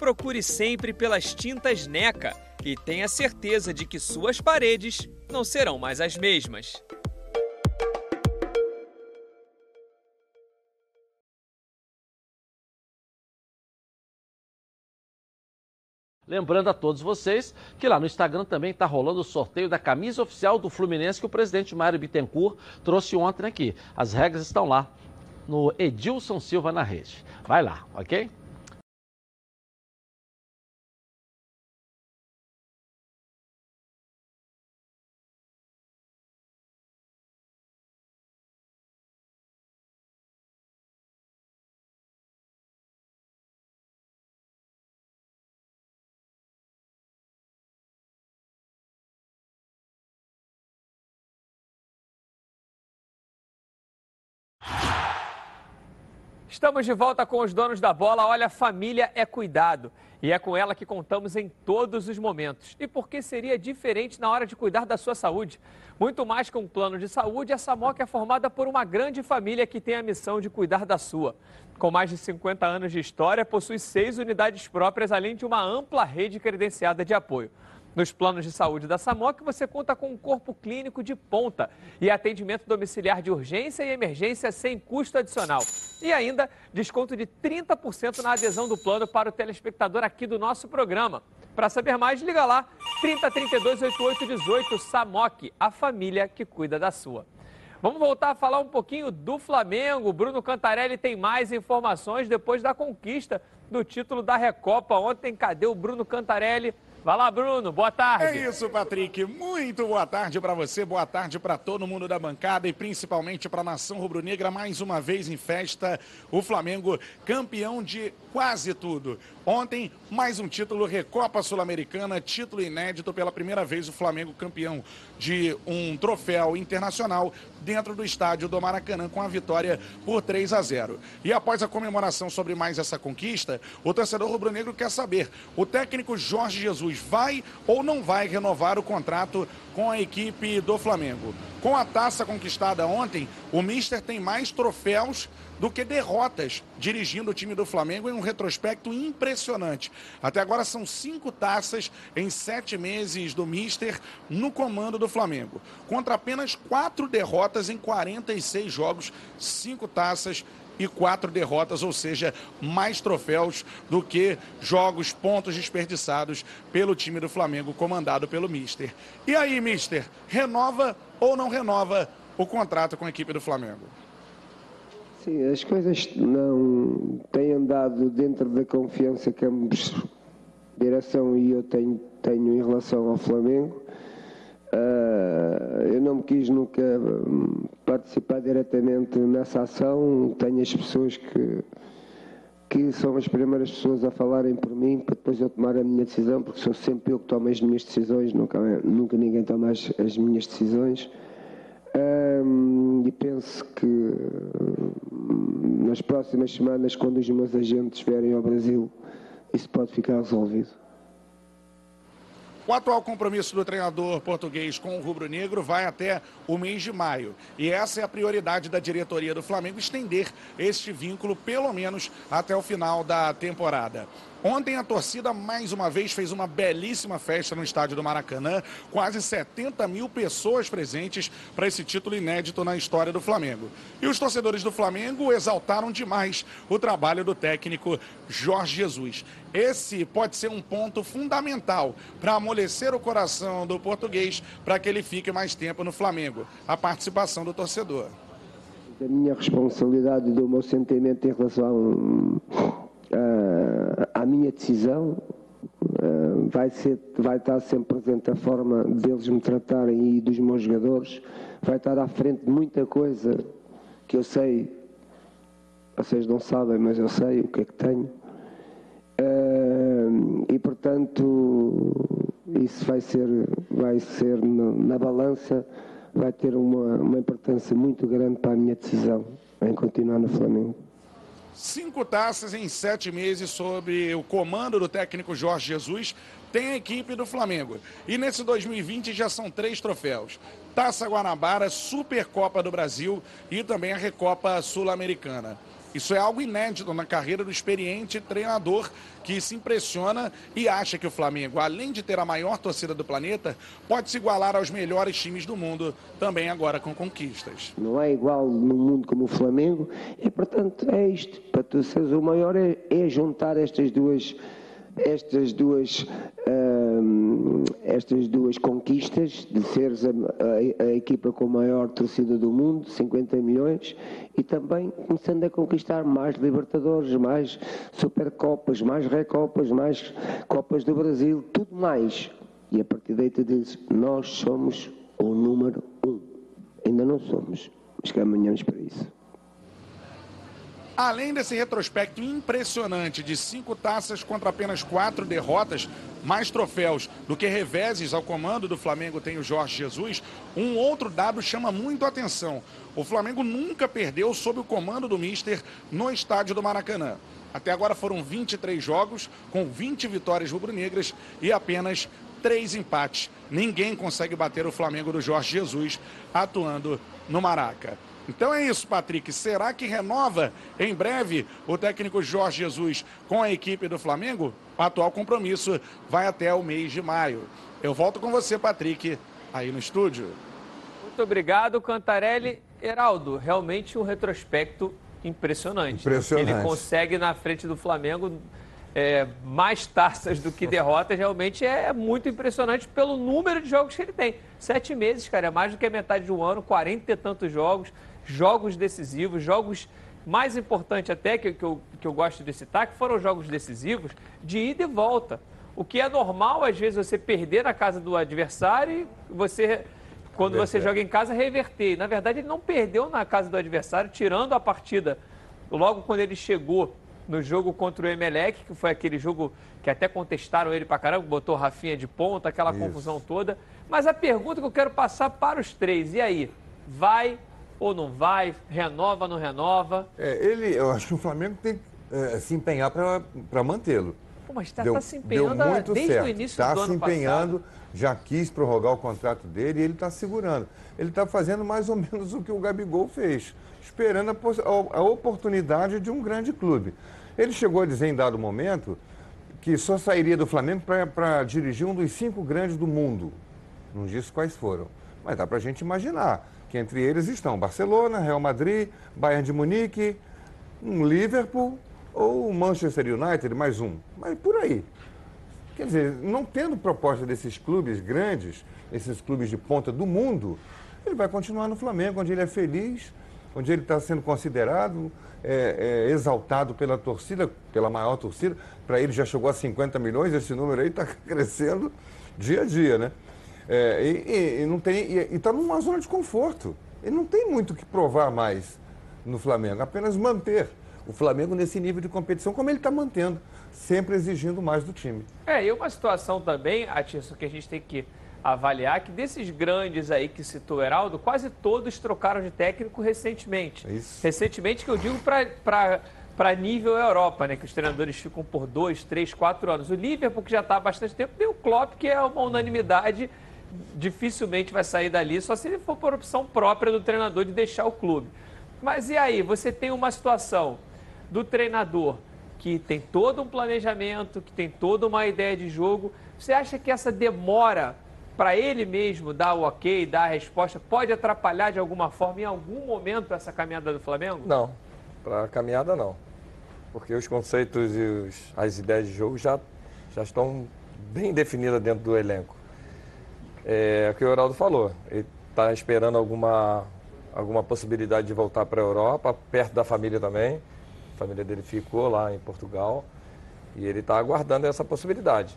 Procure sempre pelas tintas NECA e tenha certeza de que suas paredes não serão mais as mesmas. Lembrando a todos vocês que lá no Instagram também está rolando o sorteio da camisa oficial do Fluminense que o presidente Mário Bittencourt trouxe ontem aqui. As regras estão lá no Edilson Silva na rede. Vai lá, ok? Estamos de volta com os donos da bola. Olha, família é cuidado. E é com ela que contamos em todos os momentos. E por que seria diferente na hora de cuidar da sua saúde? Muito mais que um plano de saúde, a Samoc é formada por uma grande família que tem a missão de cuidar da sua. Com mais de 50 anos de história, possui seis unidades próprias, além de uma ampla rede credenciada de apoio. Nos planos de saúde da SAMOC, você conta com um corpo clínico de ponta e atendimento domiciliar de urgência e emergência sem custo adicional. E ainda, desconto de 30% na adesão do plano para o telespectador aqui do nosso programa. Para saber mais, liga lá, 3032 8818 SAMOC, a família que cuida da sua. Vamos voltar a falar um pouquinho do Flamengo. Bruno Cantarelli tem mais informações depois da conquista do título da Recopa. Ontem, cadê o Bruno Cantarelli? Vai lá, Bruno, boa tarde. É isso, Patrick. Muito boa tarde para você, boa tarde para todo mundo da bancada e principalmente para a nação rubro-negra. Mais uma vez em festa, o Flamengo campeão de quase tudo. Ontem, mais um título, Recopa Sul-Americana, título inédito pela primeira vez o Flamengo campeão de um troféu internacional dentro do estádio do Maracanã com a vitória por 3 a 0. E após a comemoração sobre mais essa conquista, o torcedor rubro-negro quer saber: o técnico Jorge Jesus vai ou não vai renovar o contrato com a equipe do Flamengo? Com a taça conquistada ontem, o Mister tem mais troféus do que derrotas dirigindo o time do Flamengo em um retrospecto impressionante. Até agora são cinco taças em sete meses do Mister no comando do Flamengo. Contra apenas quatro derrotas em 46 jogos, cinco taças e quatro derrotas, ou seja, mais troféus do que jogos, pontos desperdiçados pelo time do Flamengo, comandado pelo Mister. E aí, Mister, renova ou não renova o contrato com a equipe do Flamengo? Sim, as coisas não têm andado dentro da confiança que ambos, direção e eu tenho, tenho em relação ao Flamengo. Uh, eu não me quis nunca hum, participar diretamente nessa ação. Tenho as pessoas que, que são as primeiras pessoas a falarem por mim para depois eu tomar a minha decisão, porque sou sempre eu que tomo as minhas decisões, nunca, nunca ninguém toma as, as minhas decisões. Um, e penso que hum, nas próximas semanas, quando os meus agentes vierem ao Brasil, isso pode ficar resolvido. O atual compromisso do treinador português com o rubro-negro vai até o mês de maio. E essa é a prioridade da diretoria do Flamengo, estender este vínculo pelo menos até o final da temporada. Ontem a torcida mais uma vez fez uma belíssima festa no estádio do Maracanã, quase 70 mil pessoas presentes para esse título inédito na história do Flamengo. E os torcedores do Flamengo exaltaram demais o trabalho do técnico Jorge Jesus. Esse pode ser um ponto fundamental para amolecer o coração do português para que ele fique mais tempo no Flamengo. A participação do torcedor. A minha responsabilidade do meu sentimento em relação à minha decisão vai, ser, vai estar sempre presente a forma deles me tratarem e dos meus jogadores. Vai estar à frente de muita coisa que eu sei, vocês não sabem, mas eu sei o que é que tenho e portanto isso vai ser, vai ser na, na balança, vai ter uma, uma importância muito grande para a minha decisão em continuar no Flamengo. Cinco taças em sete meses sob o comando do técnico Jorge Jesus tem a equipe do Flamengo. E nesse 2020 já são três troféus. Taça Guanabara, Supercopa do Brasil e também a Recopa Sul-Americana. Isso é algo inédito na carreira do experiente treinador que se impressiona e acha que o Flamengo, além de ter a maior torcida do planeta, pode se igualar aos melhores times do mundo, também agora com conquistas. Não é igual no mundo como o Flamengo, e portanto é isto. Para tu seres o maior é, é juntar estas duas estas duas, hum, estas duas conquistas de seres a, a, a, equipa com maior torcida do mundo, 50 milhões, e também começando a conquistar mais Libertadores, mais Supercopas, mais Recopas, mais Copas do Brasil, tudo mais. E a partir daí tu dizes, nós somos o número um. Ainda não somos, mas caminhamos para isso. Além desse retrospecto impressionante de cinco taças contra apenas quatro derrotas, mais troféus do que reveses ao comando do Flamengo tem o Jorge Jesus, um outro dado chama muito a atenção. O Flamengo nunca perdeu sob o comando do Mister no estádio do Maracanã. Até agora foram 23 jogos, com 20 vitórias rubro-negras e apenas três empates. Ninguém consegue bater o Flamengo do Jorge Jesus atuando no Maraca. Então é isso, Patrick. Será que renova em breve o técnico Jorge Jesus com a equipe do Flamengo? O atual compromisso vai até o mês de maio. Eu volto com você, Patrick, aí no estúdio. Muito obrigado, Cantarelli. Heraldo, realmente um retrospecto impressionante. Impressionante. Ele consegue na frente do Flamengo é, mais taças do que derrotas, realmente é muito impressionante pelo número de jogos que ele tem. Sete meses, cara, é mais do que a metade de um ano, 40 e tantos jogos, jogos decisivos, jogos mais importantes até que, que, eu, que eu gosto de citar, que foram jogos decisivos de ida e volta. O que é normal, às vezes, você perder na casa do adversário e você, quando você joga em casa, reverter. Na verdade, ele não perdeu na casa do adversário, tirando a partida logo quando ele chegou no jogo contra o Emelec, que foi aquele jogo que até contestaram ele pra caramba, botou Rafinha de ponta, aquela Isso. confusão toda. Mas a pergunta que eu quero passar para os três, e aí? Vai ou não vai? Renova não renova? É, ele, eu acho que o Flamengo tem que é, se empenhar para mantê-lo. Mas está tá se empenhando muito desde certo. o início Tá do se ano empenhando, passado. já quis prorrogar o contrato dele e ele está segurando. Ele está fazendo mais ou menos o que o Gabigol fez, esperando a- a oportunidade de um grande clube. Ele chegou a dizer em dado momento que só sairia do Flamengo para dirigir um dos cinco grandes do mundo. Não disse quais foram. Mas dá para a gente imaginar que entre eles estão Barcelona, Real Madrid, Bayern de Munique, um Liverpool ou Manchester United, mais um. Mas por aí. Quer dizer, não tendo proposta desses clubes grandes, esses clubes de ponta do mundo, ele vai continuar no Flamengo, onde ele é feliz, onde ele está sendo considerado, é, é, exaltado pela torcida, pela maior torcida. Para ele já chegou a 50 milhões, esse número aí está crescendo dia a dia, né? É, e, e- não tem e está numa zona de conforto. Ele não tem muito o que provar mais no Flamengo, apenas manter o Flamengo nesse nível de competição como ele está mantendo, sempre exigindo mais do time. É, e uma situação também, Atisson, que a gente tem que avaliar, que desses grandes aí que citou o Heraldo, quase todos trocaram de técnico recentemente. Recentemente que eu digo para nível Europa, né? Que os treinadores ficam por dois, três, quatro anos. O Liverpool, que já está há bastante tempo, tem o Klopp, que é uma unanimidade, dificilmente vai sair dali, só se ele for por opção própria do treinador de deixar o clube. Mas e aí, você tem uma situação do treinador que tem todo um planejamento, que tem toda uma ideia de jogo. Você acha que essa demora para ele mesmo dar o ok, dar a resposta, pode atrapalhar de alguma forma, em algum momento, essa caminhada do Flamengo? Não, para caminhada não. Porque os conceitos e os- as ideias de jogo já, já estão bem definidas dentro do elenco. É o que o Heraldo falou. Ele está esperando alguma, alguma possibilidade de voltar para a Europa, perto da família também. A família dele ficou lá em Portugal e ele está aguardando essa possibilidade.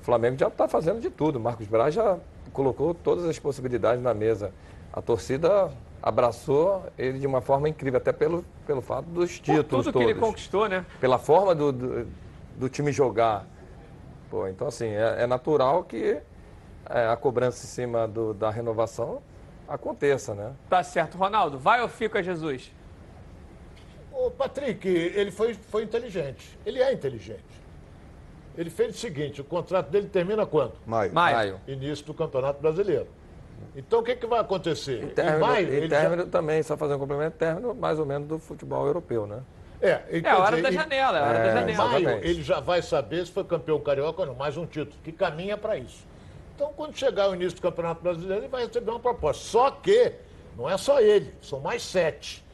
O Flamengo já está fazendo de tudo. Marcos Braz já colocou todas as possibilidades na mesa. A torcida abraçou ele de uma forma incrível, até pelo, pelo fato dos Por títulos tudo que todos ele conquistou, né? pela forma do, do, do time jogar. Pô, então, assim, é, é natural que é, a cobrança em cima do- da renovação aconteça, né? Tá certo. Ronaldo, vai ou fica Jesus? Ô, Patrick, ele foi, foi inteligente. Ele é inteligente. Ele fez o seguinte: o contrato dele termina quando? Maio. Maio. Início do Campeonato Brasileiro. Então o que, que vai acontecer? E término, em maio, e ele já- término também, só fazer um complemento, término mais ou menos do futebol europeu, né? É, É quer a hora dizer, da janela, é a hora da É, janela. Em maio, ele já vai saber se foi campeão carioca ou não, mais um título, que caminha para isso. Então, quando chegar o início do Campeonato Brasileiro, ele vai receber uma proposta. Só que não é só ele, são mais sete.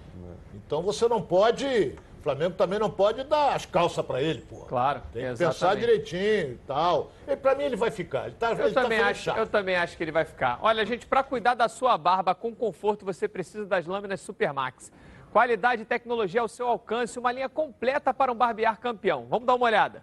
Então você não pode. O Flamengo também não pode dar as calças para ele, pô. Claro, Tem que exatamente. pensar direitinho e tal. E para mim ele vai ficar. Ele tá, Eu ele tá também, fazendo acho, eu também acho que ele vai ficar. Olha, gente, para cuidar da sua barba com conforto, você precisa das lâminas Supermax. Qualidade e tecnologia ao seu alcance, uma linha completa para um barbear campeão. Vamos dar uma olhada.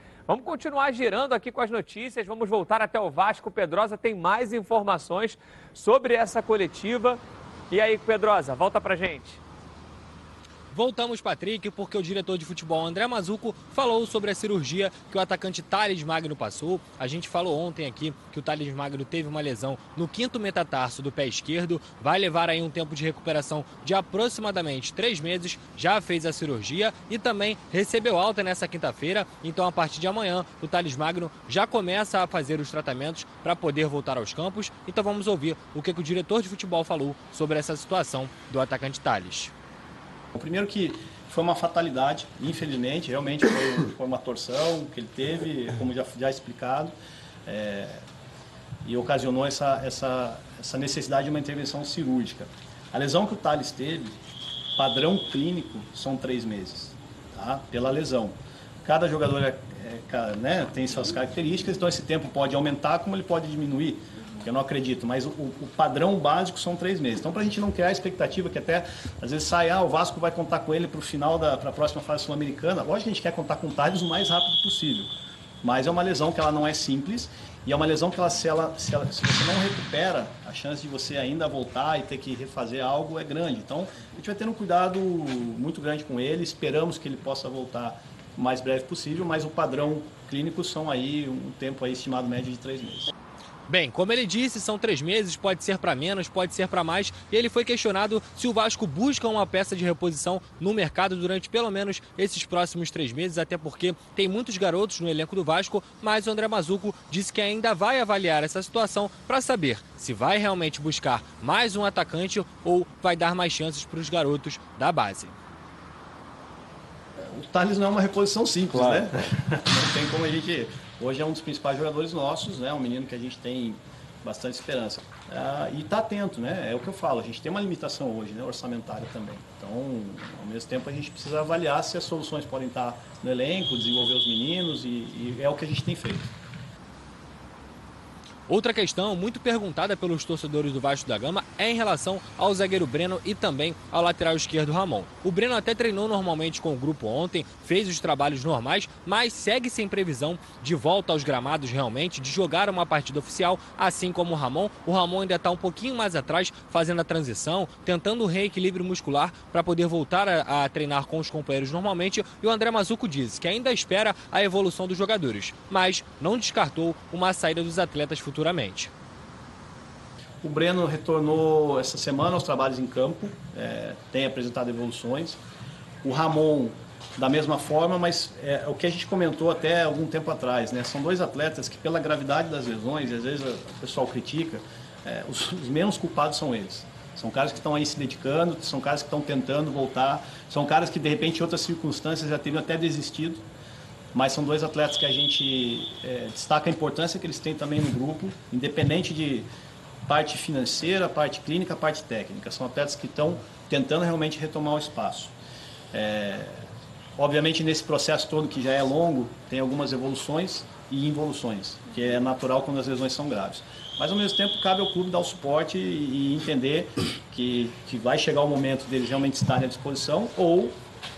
Vamos continuar girando aqui com as notícias, vamos voltar até o Vasco. Pedrosa tem mais informações sobre essa coletiva. E aí, Pedrosa, volta pra gente. Voltamos, Patrick, porque o diretor de futebol André Mazuco falou sobre a cirurgia que o atacante Thales Magno passou. A gente falou ontem aqui que o Thales Magno teve uma lesão no quinto metatarso do pé esquerdo. Vai levar aí um tempo de recuperação de aproximadamente três meses. Já fez a cirurgia e também recebeu alta nessa quinta-feira. Então, a partir de amanhã, o Thales Magno já começa a fazer os tratamentos para poder voltar aos campos. Então, vamos ouvir o que, que o diretor de futebol falou sobre essa situação do atacante Thales. O primeiro que foi uma fatalidade, infelizmente, realmente foi, foi uma torção que ele teve, como já, já explicado, é, e ocasionou essa, essa, essa necessidade de uma intervenção cirúrgica. A lesão que o Thales teve, padrão clínico, são três meses, tá? pela lesão. Cada jogador é, é, né, tem suas características, então esse tempo pode aumentar como ele pode diminuir que eu não acredito, mas o, o padrão básico são três meses. Então, para a gente não criar a expectativa que até às vezes sai, ah, o Vasco vai contar com ele para o final da pra próxima fase sul-americana. Lógico que a gente quer contar com o o mais rápido possível, mas é uma lesão que ela não é simples e é uma lesão que ela se, ela, se, ela, se você não recupera, a chance de você ainda voltar e ter que refazer algo é grande. Então, a gente vai ter um cuidado muito grande com ele, esperamos que ele possa voltar o mais breve possível, mas o padrão clínico são aí um tempo aí estimado médio de três meses. Bem, como ele disse, são três meses, pode ser para menos, pode ser para mais. E ele foi questionado se o Vasco busca uma peça de reposição no mercado durante pelo menos esses próximos três meses, até porque tem muitos garotos no elenco do Vasco. Mas o André Mazuco disse que ainda vai avaliar essa situação para saber se vai realmente buscar mais um atacante ou vai dar mais chances para os garotos da base. O Thales não é uma reposição simples, claro. né? Não tem como a gente Hoje é um dos principais jogadores nossos, né? Um menino que a gente tem bastante esperança. Ah, e está atento, né? É o que eu falo, a gente tem uma limitação hoje, né? Orçamentária também. Então, ao mesmo tempo, a gente precisa avaliar se as soluções podem estar no elenco, desenvolver os meninos, e, e é o que a gente tem feito. Outra questão muito perguntada pelos torcedores do Vasco da Gama é em relação ao zagueiro Breno e também ao lateral esquerdo Ramon. O Breno até treinou normalmente com o grupo ontem, fez os trabalhos normais, mas segue sem previsão de volta aos gramados realmente, de jogar uma partida oficial, assim como o Ramon. O Ramon ainda está um pouquinho mais atrás, fazendo a transição, tentando o reequilíbrio muscular para poder voltar a, a, treinar com os companheiros normalmente. E o André Mazuco diz que ainda espera a evolução dos jogadores, mas não descartou uma saída dos atletas futuros futuramente. O Breno retornou essa semana aos trabalhos em campo, é, tem apresentado evoluções. O Ramon, da mesma forma, mas é, o que a gente comentou até algum tempo atrás, né? São dois atletas que, pela gravidade das lesões, e às vezes o pessoal critica, é, os, os menos culpados são eles. São caras que estão aí se dedicando, são caras que estão tentando voltar, são caras que, de repente, em outras circunstâncias já teriam até desistido mas são dois atletas que a gente é, destaca a importância que eles têm também no grupo, independente de parte financeira, parte clínica, parte técnica. São atletas que estão tentando realmente retomar o espaço. É, obviamente, nesse processo todo, que já é longo, tem algumas evoluções e involuções, que é natural quando as lesões são graves. Mas, ao mesmo tempo, cabe ao clube dar o suporte e, entender que, que vai chegar o momento deles realmente estarem à disposição ou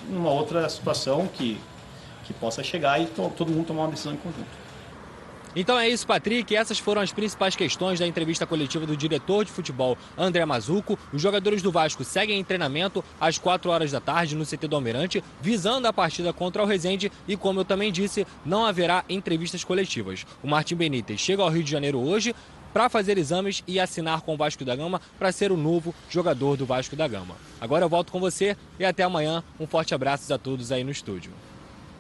uma outra situação que que possa chegar e to todo mundo tomar uma decisão em conjunto. Então é isso, Patrick. Essas foram as principais questões da entrevista coletiva do diretor de futebol, André Mazuco. Os jogadores do Vasco seguem em treinamento às 4 horas da tarde no CT do Almirante, visando a partida contra o Resende. E como eu também disse, não haverá entrevistas coletivas. O Martim Benítez chega ao Rio de Janeiro hoje para fazer exames e assinar com o Vasco da Gama para ser o novo jogador do Vasco da Gama. Agora eu volto com você e até amanhã. Um forte abraço a todos aí no estúdio.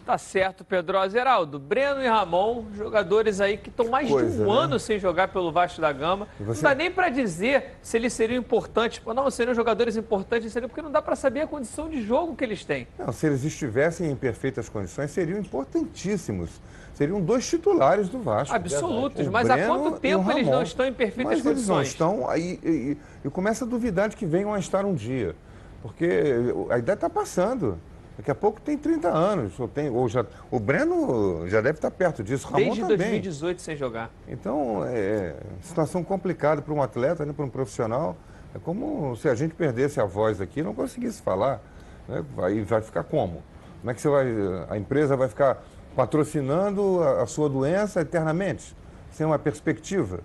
Tá certo, Pedro Azeraldo. Breno e Ramon, jogadores aí que estão mais Coisa, de um né? ano sem jogar pelo Vasco da Gama. Você... Não dá nem para dizer se eles seriam importantes. Não, seriam jogadores importantes, seriam, porque não dá para saber a condição de jogo que eles têm. Não, se eles estivessem em perfeitas condições, seriam importantíssimos. seriam dois titulares do Vasco. Absolutos, mas há quanto tempo eles não estão em perfeitas mas eles não condições? estão, aí e, e começa a duvidar de que venham a estar um dia. Porque a ideia está passando. Daqui a pouco tem 30 anos. Ou tem, ou já, o Breno já deve estar perto disso. Ramon Desde também. 2018 sem jogar. Então, é situação complicada para um atleta, né, para um profissional. É como se a gente perdesse a voz aqui e não conseguisse falar. Né? Vai, vai ficar como? Como é que você vai. A empresa vai ficar patrocinando a, a sua doença eternamente, sem uma perspectiva?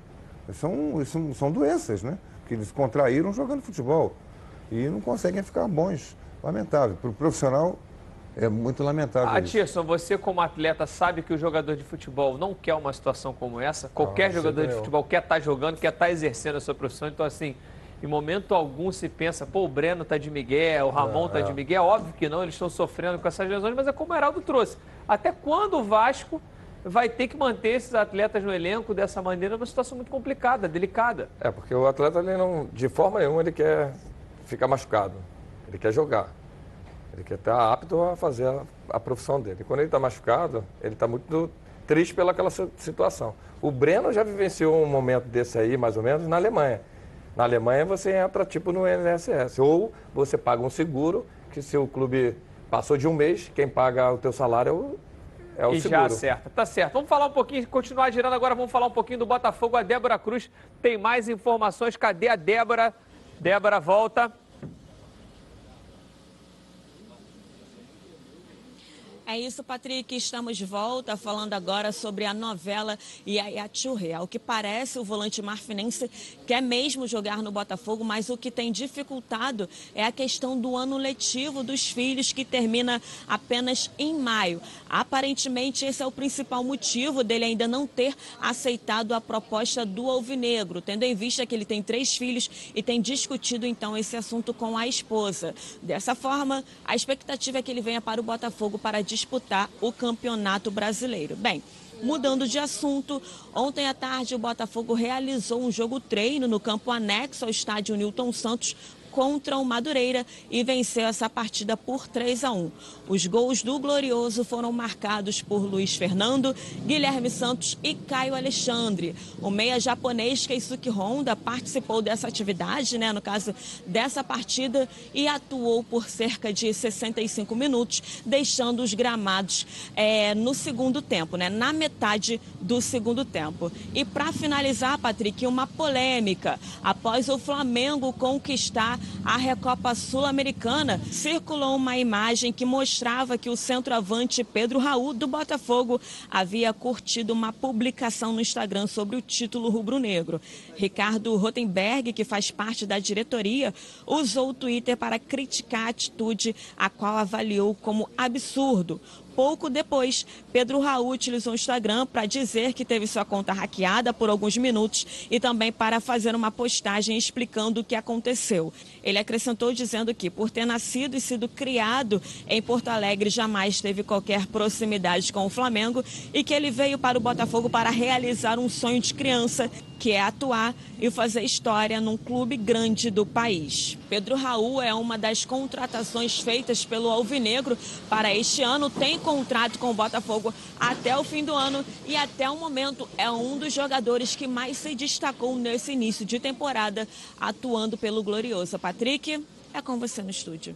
São, são, são doenças, né? Que eles contraíram jogando futebol. E não conseguem ficar bons. Lamentável. Para o profissional, é muito lamentável. Ah, isso. Tirson, você como atleta sabe que o jogador de futebol não quer uma situação como essa? Qualquer de jogador de futebol quer estar jogando, quer estar exercendo a sua profissão. Então, assim, em momento algum se pensa, pô, o Breno tá de Miguel, o Ramon É, tá é. de Miguel. Óbvio que não, eles estão sofrendo com essas lesões, mas é como o Heraldo trouxe. Até quando o Vasco vai ter que manter esses atletas no elenco dessa maneira numa situação muito complicada, delicada? É, porque o atleta, ele não, de forma nenhuma, ele quer ficar machucado. Ele quer jogar. Ele quer estar apto a fazer a, a profissão dele. E quando ele está machucado, ele está muito triste pelaquela si- situação. O Breno já vivenciou um momento desse aí, mais ou menos, na Alemanha. Na Alemanha você entra tipo no INSS. Ou você paga um seguro, que se o clube passou de um mês, quem paga o teu salário é o, é o e seguro. já acerta. Tá certo. Vamos falar um pouquinho, continuar girando agora, vamos falar um pouquinho do Botafogo. A Débora Cruz tem mais informações. Cadê a Débora? Débora, volta. É isso, Patrick. Estamos de volta falando agora sobre a novela Yaya Churre. Ao que parece, o volante marfinense quer mesmo jogar no Botafogo, mas o que tem dificultado é a questão do ano letivo dos filhos, que termina apenas em maio. Aparentemente, esse é o principal motivo dele ainda não ter aceitado a proposta do Alvinegro, tendo em vista que ele tem três filhos e tem discutido então esse assunto com a esposa. Dessa forma, a expectativa é que ele venha para o Botafogo para disputar o Campeonato Brasileiro. Bem, Mudando de assunto, ontem à tarde o Botafogo realizou um jogo treino no campo anexo ao estádio Newton Santos contra o Madureira e venceu essa partida por 3 a 1. Os gols do Glorioso foram marcados por Luiz Fernando, Guilherme Santos e Caio Alexandre. O meia japonês Keisuke Honda participou dessa atividade, né, no caso dessa partida, e atuou por cerca de 65 minutos, deixando os gramados eh, no segundo tempo, né, na metade do segundo tempo. E para finalizar, Patrick, uma polêmica. Após o Flamengo conquistar a Recopa Sul-Americana, circulou uma imagem que mostrava que o centroavante Pedro Raul do Botafogo havia curtido uma publicação no Instagram sobre o título rubro-negro. Ricardo Rotenberg, que faz parte da diretoria, usou o Twitter para criticar a atitude, a qual avaliou como absurdo. Pouco depois, Pedro Raul utilizou o Instagram para dizer que teve sua conta hackeada por alguns minutos e também para fazer uma postagem explicando o que aconteceu. Ele acrescentou dizendo que, por ter nascido e sido criado em Porto Alegre, jamais teve qualquer proximidade com o Flamengo e que ele veio para o Botafogo para realizar um sonho de criança, que é atuar e fazer história num clube grande do país. Pedro Raul é uma das contratações feitas pelo Alvinegro para este ano, tem contrato com o Botafogo até o fim do ano e até o momento é um dos jogadores que mais se destacou nesse início de temporada, atuando pelo Glorioso. Patrick, é com você no estúdio.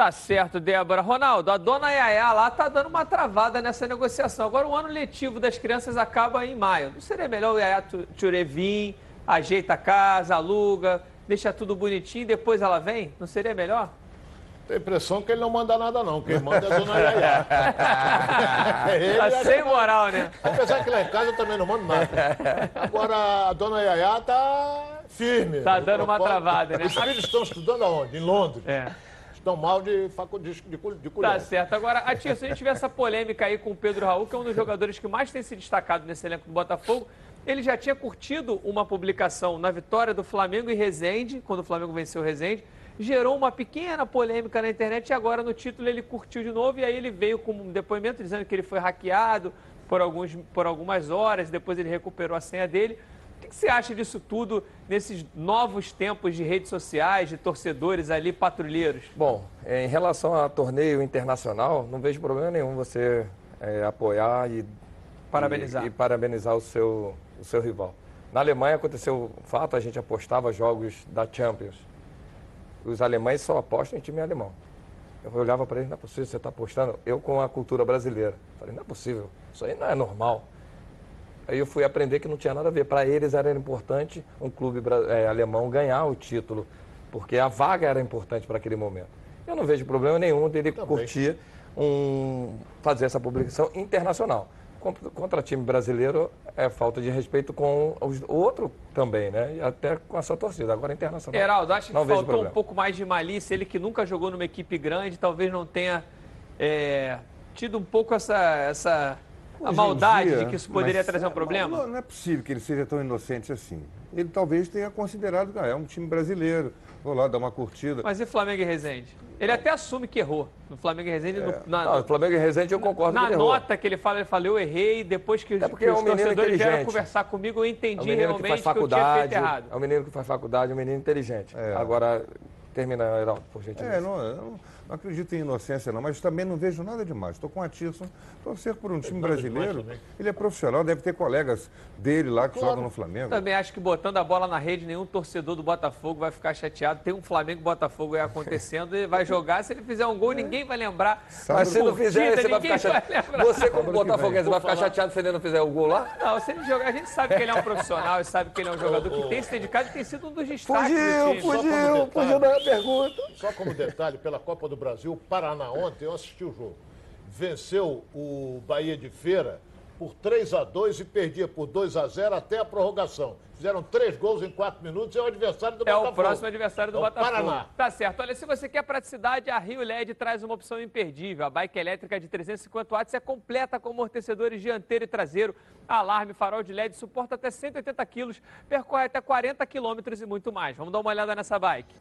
Tá certo, Débora. Ronaldo, a dona Yaya lá tá dando uma travada nessa negociação. Agora o ano letivo das crianças acaba em maio. Não seria melhor o Yaya Ture vir, ajeita a casa, aluga, deixa tudo bonitinho e depois ela vem? Não seria melhor? Tem a impressão que ele não manda nada, não. Quem manda é a dona Yaya. Ele Tá é sem moral, né? Apesar que lá em casa eu também não mando nada. Agora, a dona Yaya tá firme. Tá dando uma travada, né? Os filhos estão estudando aonde? Em Londres. É. Estão mal de de, cul- de colher. Tá certo. Agora, a tia, se a gente tiver essa polêmica aí com o Pedro Raul, que é um dos jogadores que mais tem se destacado nesse elenco do Botafogo, ele já tinha curtido uma publicação na vitória do Flamengo e Resende, quando o Flamengo venceu o Resende, gerou uma pequena polêmica na internet e agora no título ele curtiu de novo e aí ele veio com um depoimento dizendo que ele foi hackeado por, alguns, por algumas horas, depois ele recuperou a senha dele. O que que você acha disso tudo nesses novos tempos de redes sociais, de torcedores ali patrulheiros? Bom, em relação a torneio internacional, não vejo problema nenhum você é, apoiar e Parabenizar. E, e parabenizar o seu, o seu rival. Na Alemanha aconteceu o fato, a gente apostava jogos da Champions. Os alemães só apostam em time alemão. Eu olhava para eles, não é possível, você está apostando. Eu com a cultura brasileira. Falei, não é possível, isso aí não é normal. Aí eu fui aprender que não tinha nada a ver. Para eles era importante um clube é, alemão ganhar o título, porque a vaga era importante para aquele momento. Eu não vejo problema nenhum dele Também. curtir um, fazer essa publicação internacional. Contra, time brasileiro é falta de respeito com o outro também, né? E até com a sua torcida. Agora internacional. Geraldo, acho que não faltou um pouco mais de malícia. Ele que nunca jogou numa equipe grande, talvez não tenha é, tido um pouco essa, essa a maldade dia, de que isso poderia trazer um problema? Não, não, é possível que ele seja tão inocente assim. Ele talvez tenha considerado que ah, é um time brasileiro, vou lá dar uma curtida. Mas e Flamengo e Resende? Ele até assume que errou. No Flamengo e Resende. É. No, na, não, no Flamengo e Resende eu concordo Na que nota que ele fala, ele fala, eu errei. Depois que, é porque que os é um torcedores vieram conversar comigo, eu entendi é um realmente que, faz faculdade, que eu tinha feito errado. É um menino que faz faculdade, é um menino inteligente. É. Agora, termina, Heraldo, por gentileza. É, não, não, não acredito em inocência, não, mas também não vejo nada demais. Estou com o Atirson, torcer por um time brasileiro. Ele é profissional, deve ter colegas dele lá que claro. jogam no Flamengo. Também acho que botando a bola na rede, nenhum torcedor do Botafogo vai ficar chateado. Tem um Flamengo Botafogo aí acontecendo e vai jogar. Se ele fizer um gol, ninguém vai lembrar. Mas se não fizer, você vai ficar chateado. Você, como Botafoguense, vai ficar chateado se ele não fizer o gol lá? Não, se ele jogar, a gente sabe que ele é um profissional e sabe que ele é um jogador que tem se dedicado e tem sido um dos destaques. Fugiu, fugiu, fugiu da pergunta. Só como detalhe, pela Copa do Brasil, o Paraná Paraná ontem, eu assisti o jogo. Venceu o Bahia de Feira por 3 a 2 e perdia por 2 a 0 até a prorrogação. Fizeram três gols em quatro minutos e é o adversário do é Botafogo. É o próximo adversário do é Botafogo. Paraná. Tá certo. Olha, se você quer praticidade, a Rio LED traz uma opção imperdível. A bike elétrica de 350 watts é completa com amortecedores dianteiro e traseiro, alarme, farol de LED, suporta até 180 quilos, percorre até 40 quilômetros e muito mais. Vamos dar uma olhada nessa bike.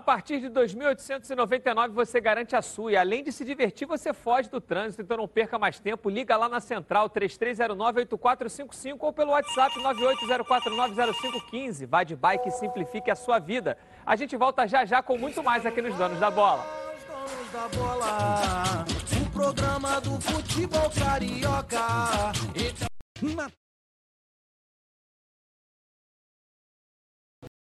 A partir de 2.899 você garante a sua e além de se divertir, você foge do trânsito, então não perca mais tempo. Liga lá na Central 3309-8455 ou pelo WhatsApp 9804900515. Vá de bike e simplifique a sua vida. A gente volta já já com muito mais aqui nos Donos da Bola. Donos da Bola, o programa do futebol carioca.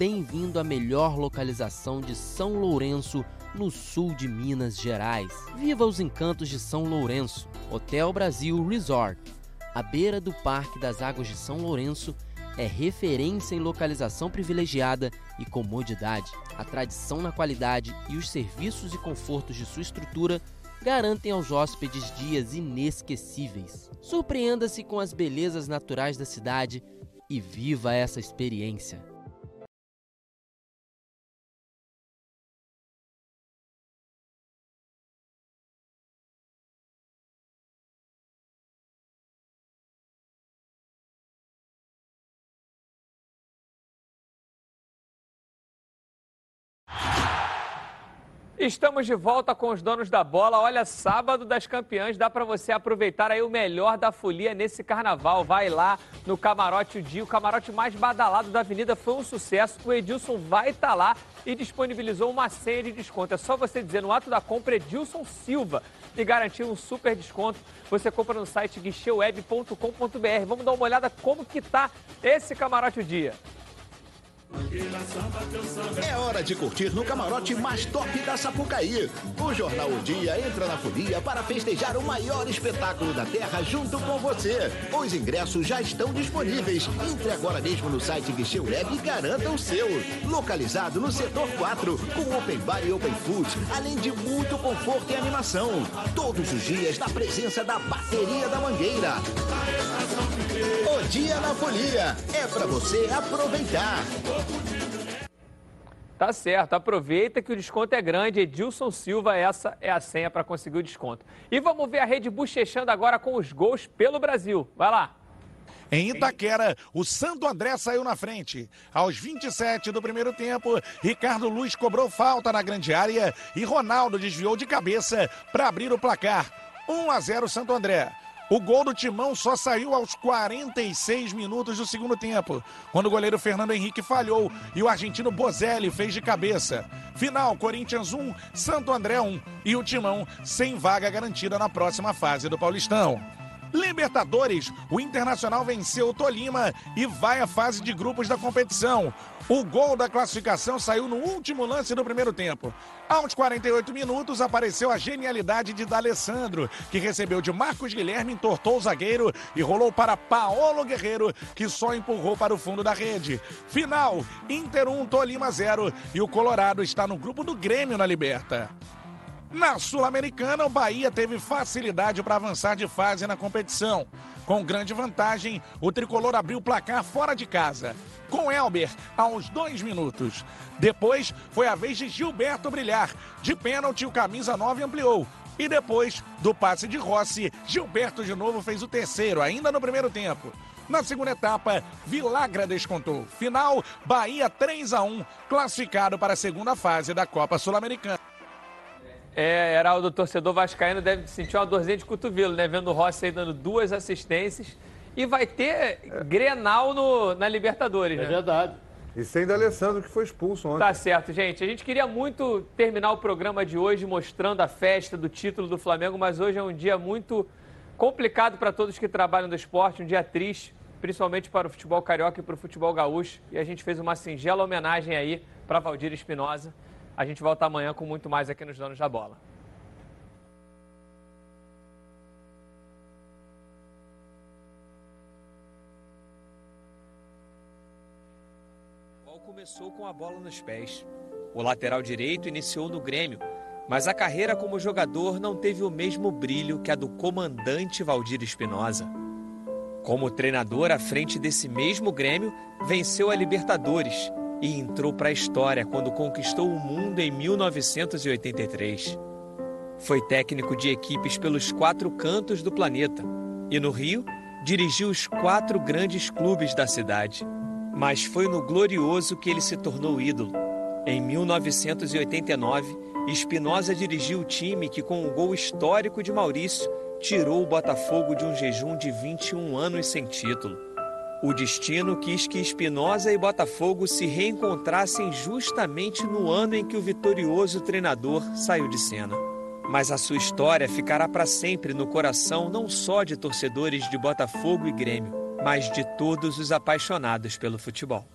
Bem-vindo à melhor localização de São Lourenço, no sul de Minas Gerais. Viva os encantos de São Lourenço. Hotel Brasil Resort. À beira do Parque das Águas de São Lourenço, é referência em localização privilegiada e comodidade. A tradição na qualidade e os serviços e confortos de sua estrutura garantem aos hóspedes dias inesquecíveis. Surpreenda-se com as belezas naturais da cidade e viva essa experiência. Estamos de volta com os donos da bola. Olha, sábado das campeãs, dá para você aproveitar aí o melhor da folia nesse carnaval. Vai lá no camarote o dia, o camarote mais badalado da avenida foi um sucesso. O Edilson vai estar tá lá e disponibilizou uma senha de desconto. É só você dizer no ato da compra Edilson Silva e garantir um super desconto. Você compra no site guicheweb.com.br. Vamos dar uma olhada como que tá esse camarote o dia. É hora de curtir no camarote mais top da Sapucaí. O Jornal O Dia entra na folia para festejar o maior espetáculo da Terra junto com você. Os ingressos já estão disponíveis. Entre agora mesmo no site Guichê Web e garanta o seu. Localizado no setor 4, com Open Bar e Open Food, além de muito conforto e animação. Todos os dias na presença da Bateria da Mangueira. O Dia na Folia é para você aproveitar. Tá certo, aproveita que o desconto é grande. Edilson Silva, essa é a senha para conseguir o desconto. E vamos ver a rede bochechando agora com os gols pelo Brasil. Vai lá. Em Itaquera, o Santo André saiu na frente. Aos 27 do primeiro tempo, Ricardo Luiz cobrou falta na grande área e Ronaldo desviou de cabeça para abrir o placar. 1 a 0 Santo André. O gol do Timão só saiu aos 46 minutos do segundo tempo, quando o goleiro Fernando Henrique falhou e o argentino Bozelli fez de cabeça. Final: Corinthians 1, Santo André 1 e o Timão sem vaga garantida na próxima fase do Paulistão. Libertadores, o Internacional venceu o Tolima e vai à fase de grupos da competição. O gol da classificação saiu no último lance do primeiro tempo. Aos 48 minutos apareceu a genialidade de D'Alessandro, que recebeu de Marcos Guilherme, entortou o zagueiro e rolou para Paolo Guerreiro, que só empurrou para o fundo da rede. Final: Inter 1, Tolima 0 e o Colorado está no grupo do Grêmio na Liberta. Na Sul-Americana, o Bahia teve facilidade para avançar de fase na competição. Com grande vantagem, o tricolor abriu o placar fora de casa, com Elber aos dois minutos. Depois, foi a vez de Gilberto brilhar. De pênalti, o camisa 9 ampliou. E depois, do passe de Rossi, Gilberto de novo fez o terceiro, ainda no primeiro tempo. Na segunda etapa, Vilagra descontou. Final, Bahia 3 a 1, classificado para a segunda fase da Copa Sul-Americana. É, Heraldo, o torcedor vascaíno deve sentir uma dorzinha de cotovelo, né? Vendo o Rossi aí dando duas assistências. E vai ter é. Grenal no, na Libertadores, é né? É verdade. E sem da Alessandro, que foi expulso ontem. Tá certo, gente. A gente queria muito terminar o programa de hoje mostrando a festa do título do Flamengo, mas hoje é um dia muito complicado para todos que trabalham no esporte, um dia triste, principalmente para o futebol carioca e para o futebol gaúcho. E a gente fez uma singela homenagem aí para Valdir Espinosa. A gente volta amanhã com muito mais aqui nos Donos da Bola. começou com a bola nos pés. O lateral direito iniciou no Grêmio, mas a carreira como jogador não teve o mesmo brilho que a do comandante Valdir Espinosa. Como treinador à frente desse mesmo Grêmio, venceu a Libertadores e entrou para a história quando conquistou o mundo em 1983. Foi técnico de equipes pelos quatro cantos do planeta e no Rio dirigiu os quatro grandes clubes da cidade. Mas foi no Glorioso que ele se tornou ídolo. Em 1989, Espinosa dirigiu o time que, com o um gol histórico de Maurício, tirou o Botafogo de um jejum de 21 anos sem título. O destino quis que Espinosa e Botafogo se reencontrassem justamente no ano em que o vitorioso treinador saiu de cena. Mas a sua história ficará para sempre no coração não só de torcedores de Botafogo e Grêmio, mas de todos os apaixonados pelo futebol.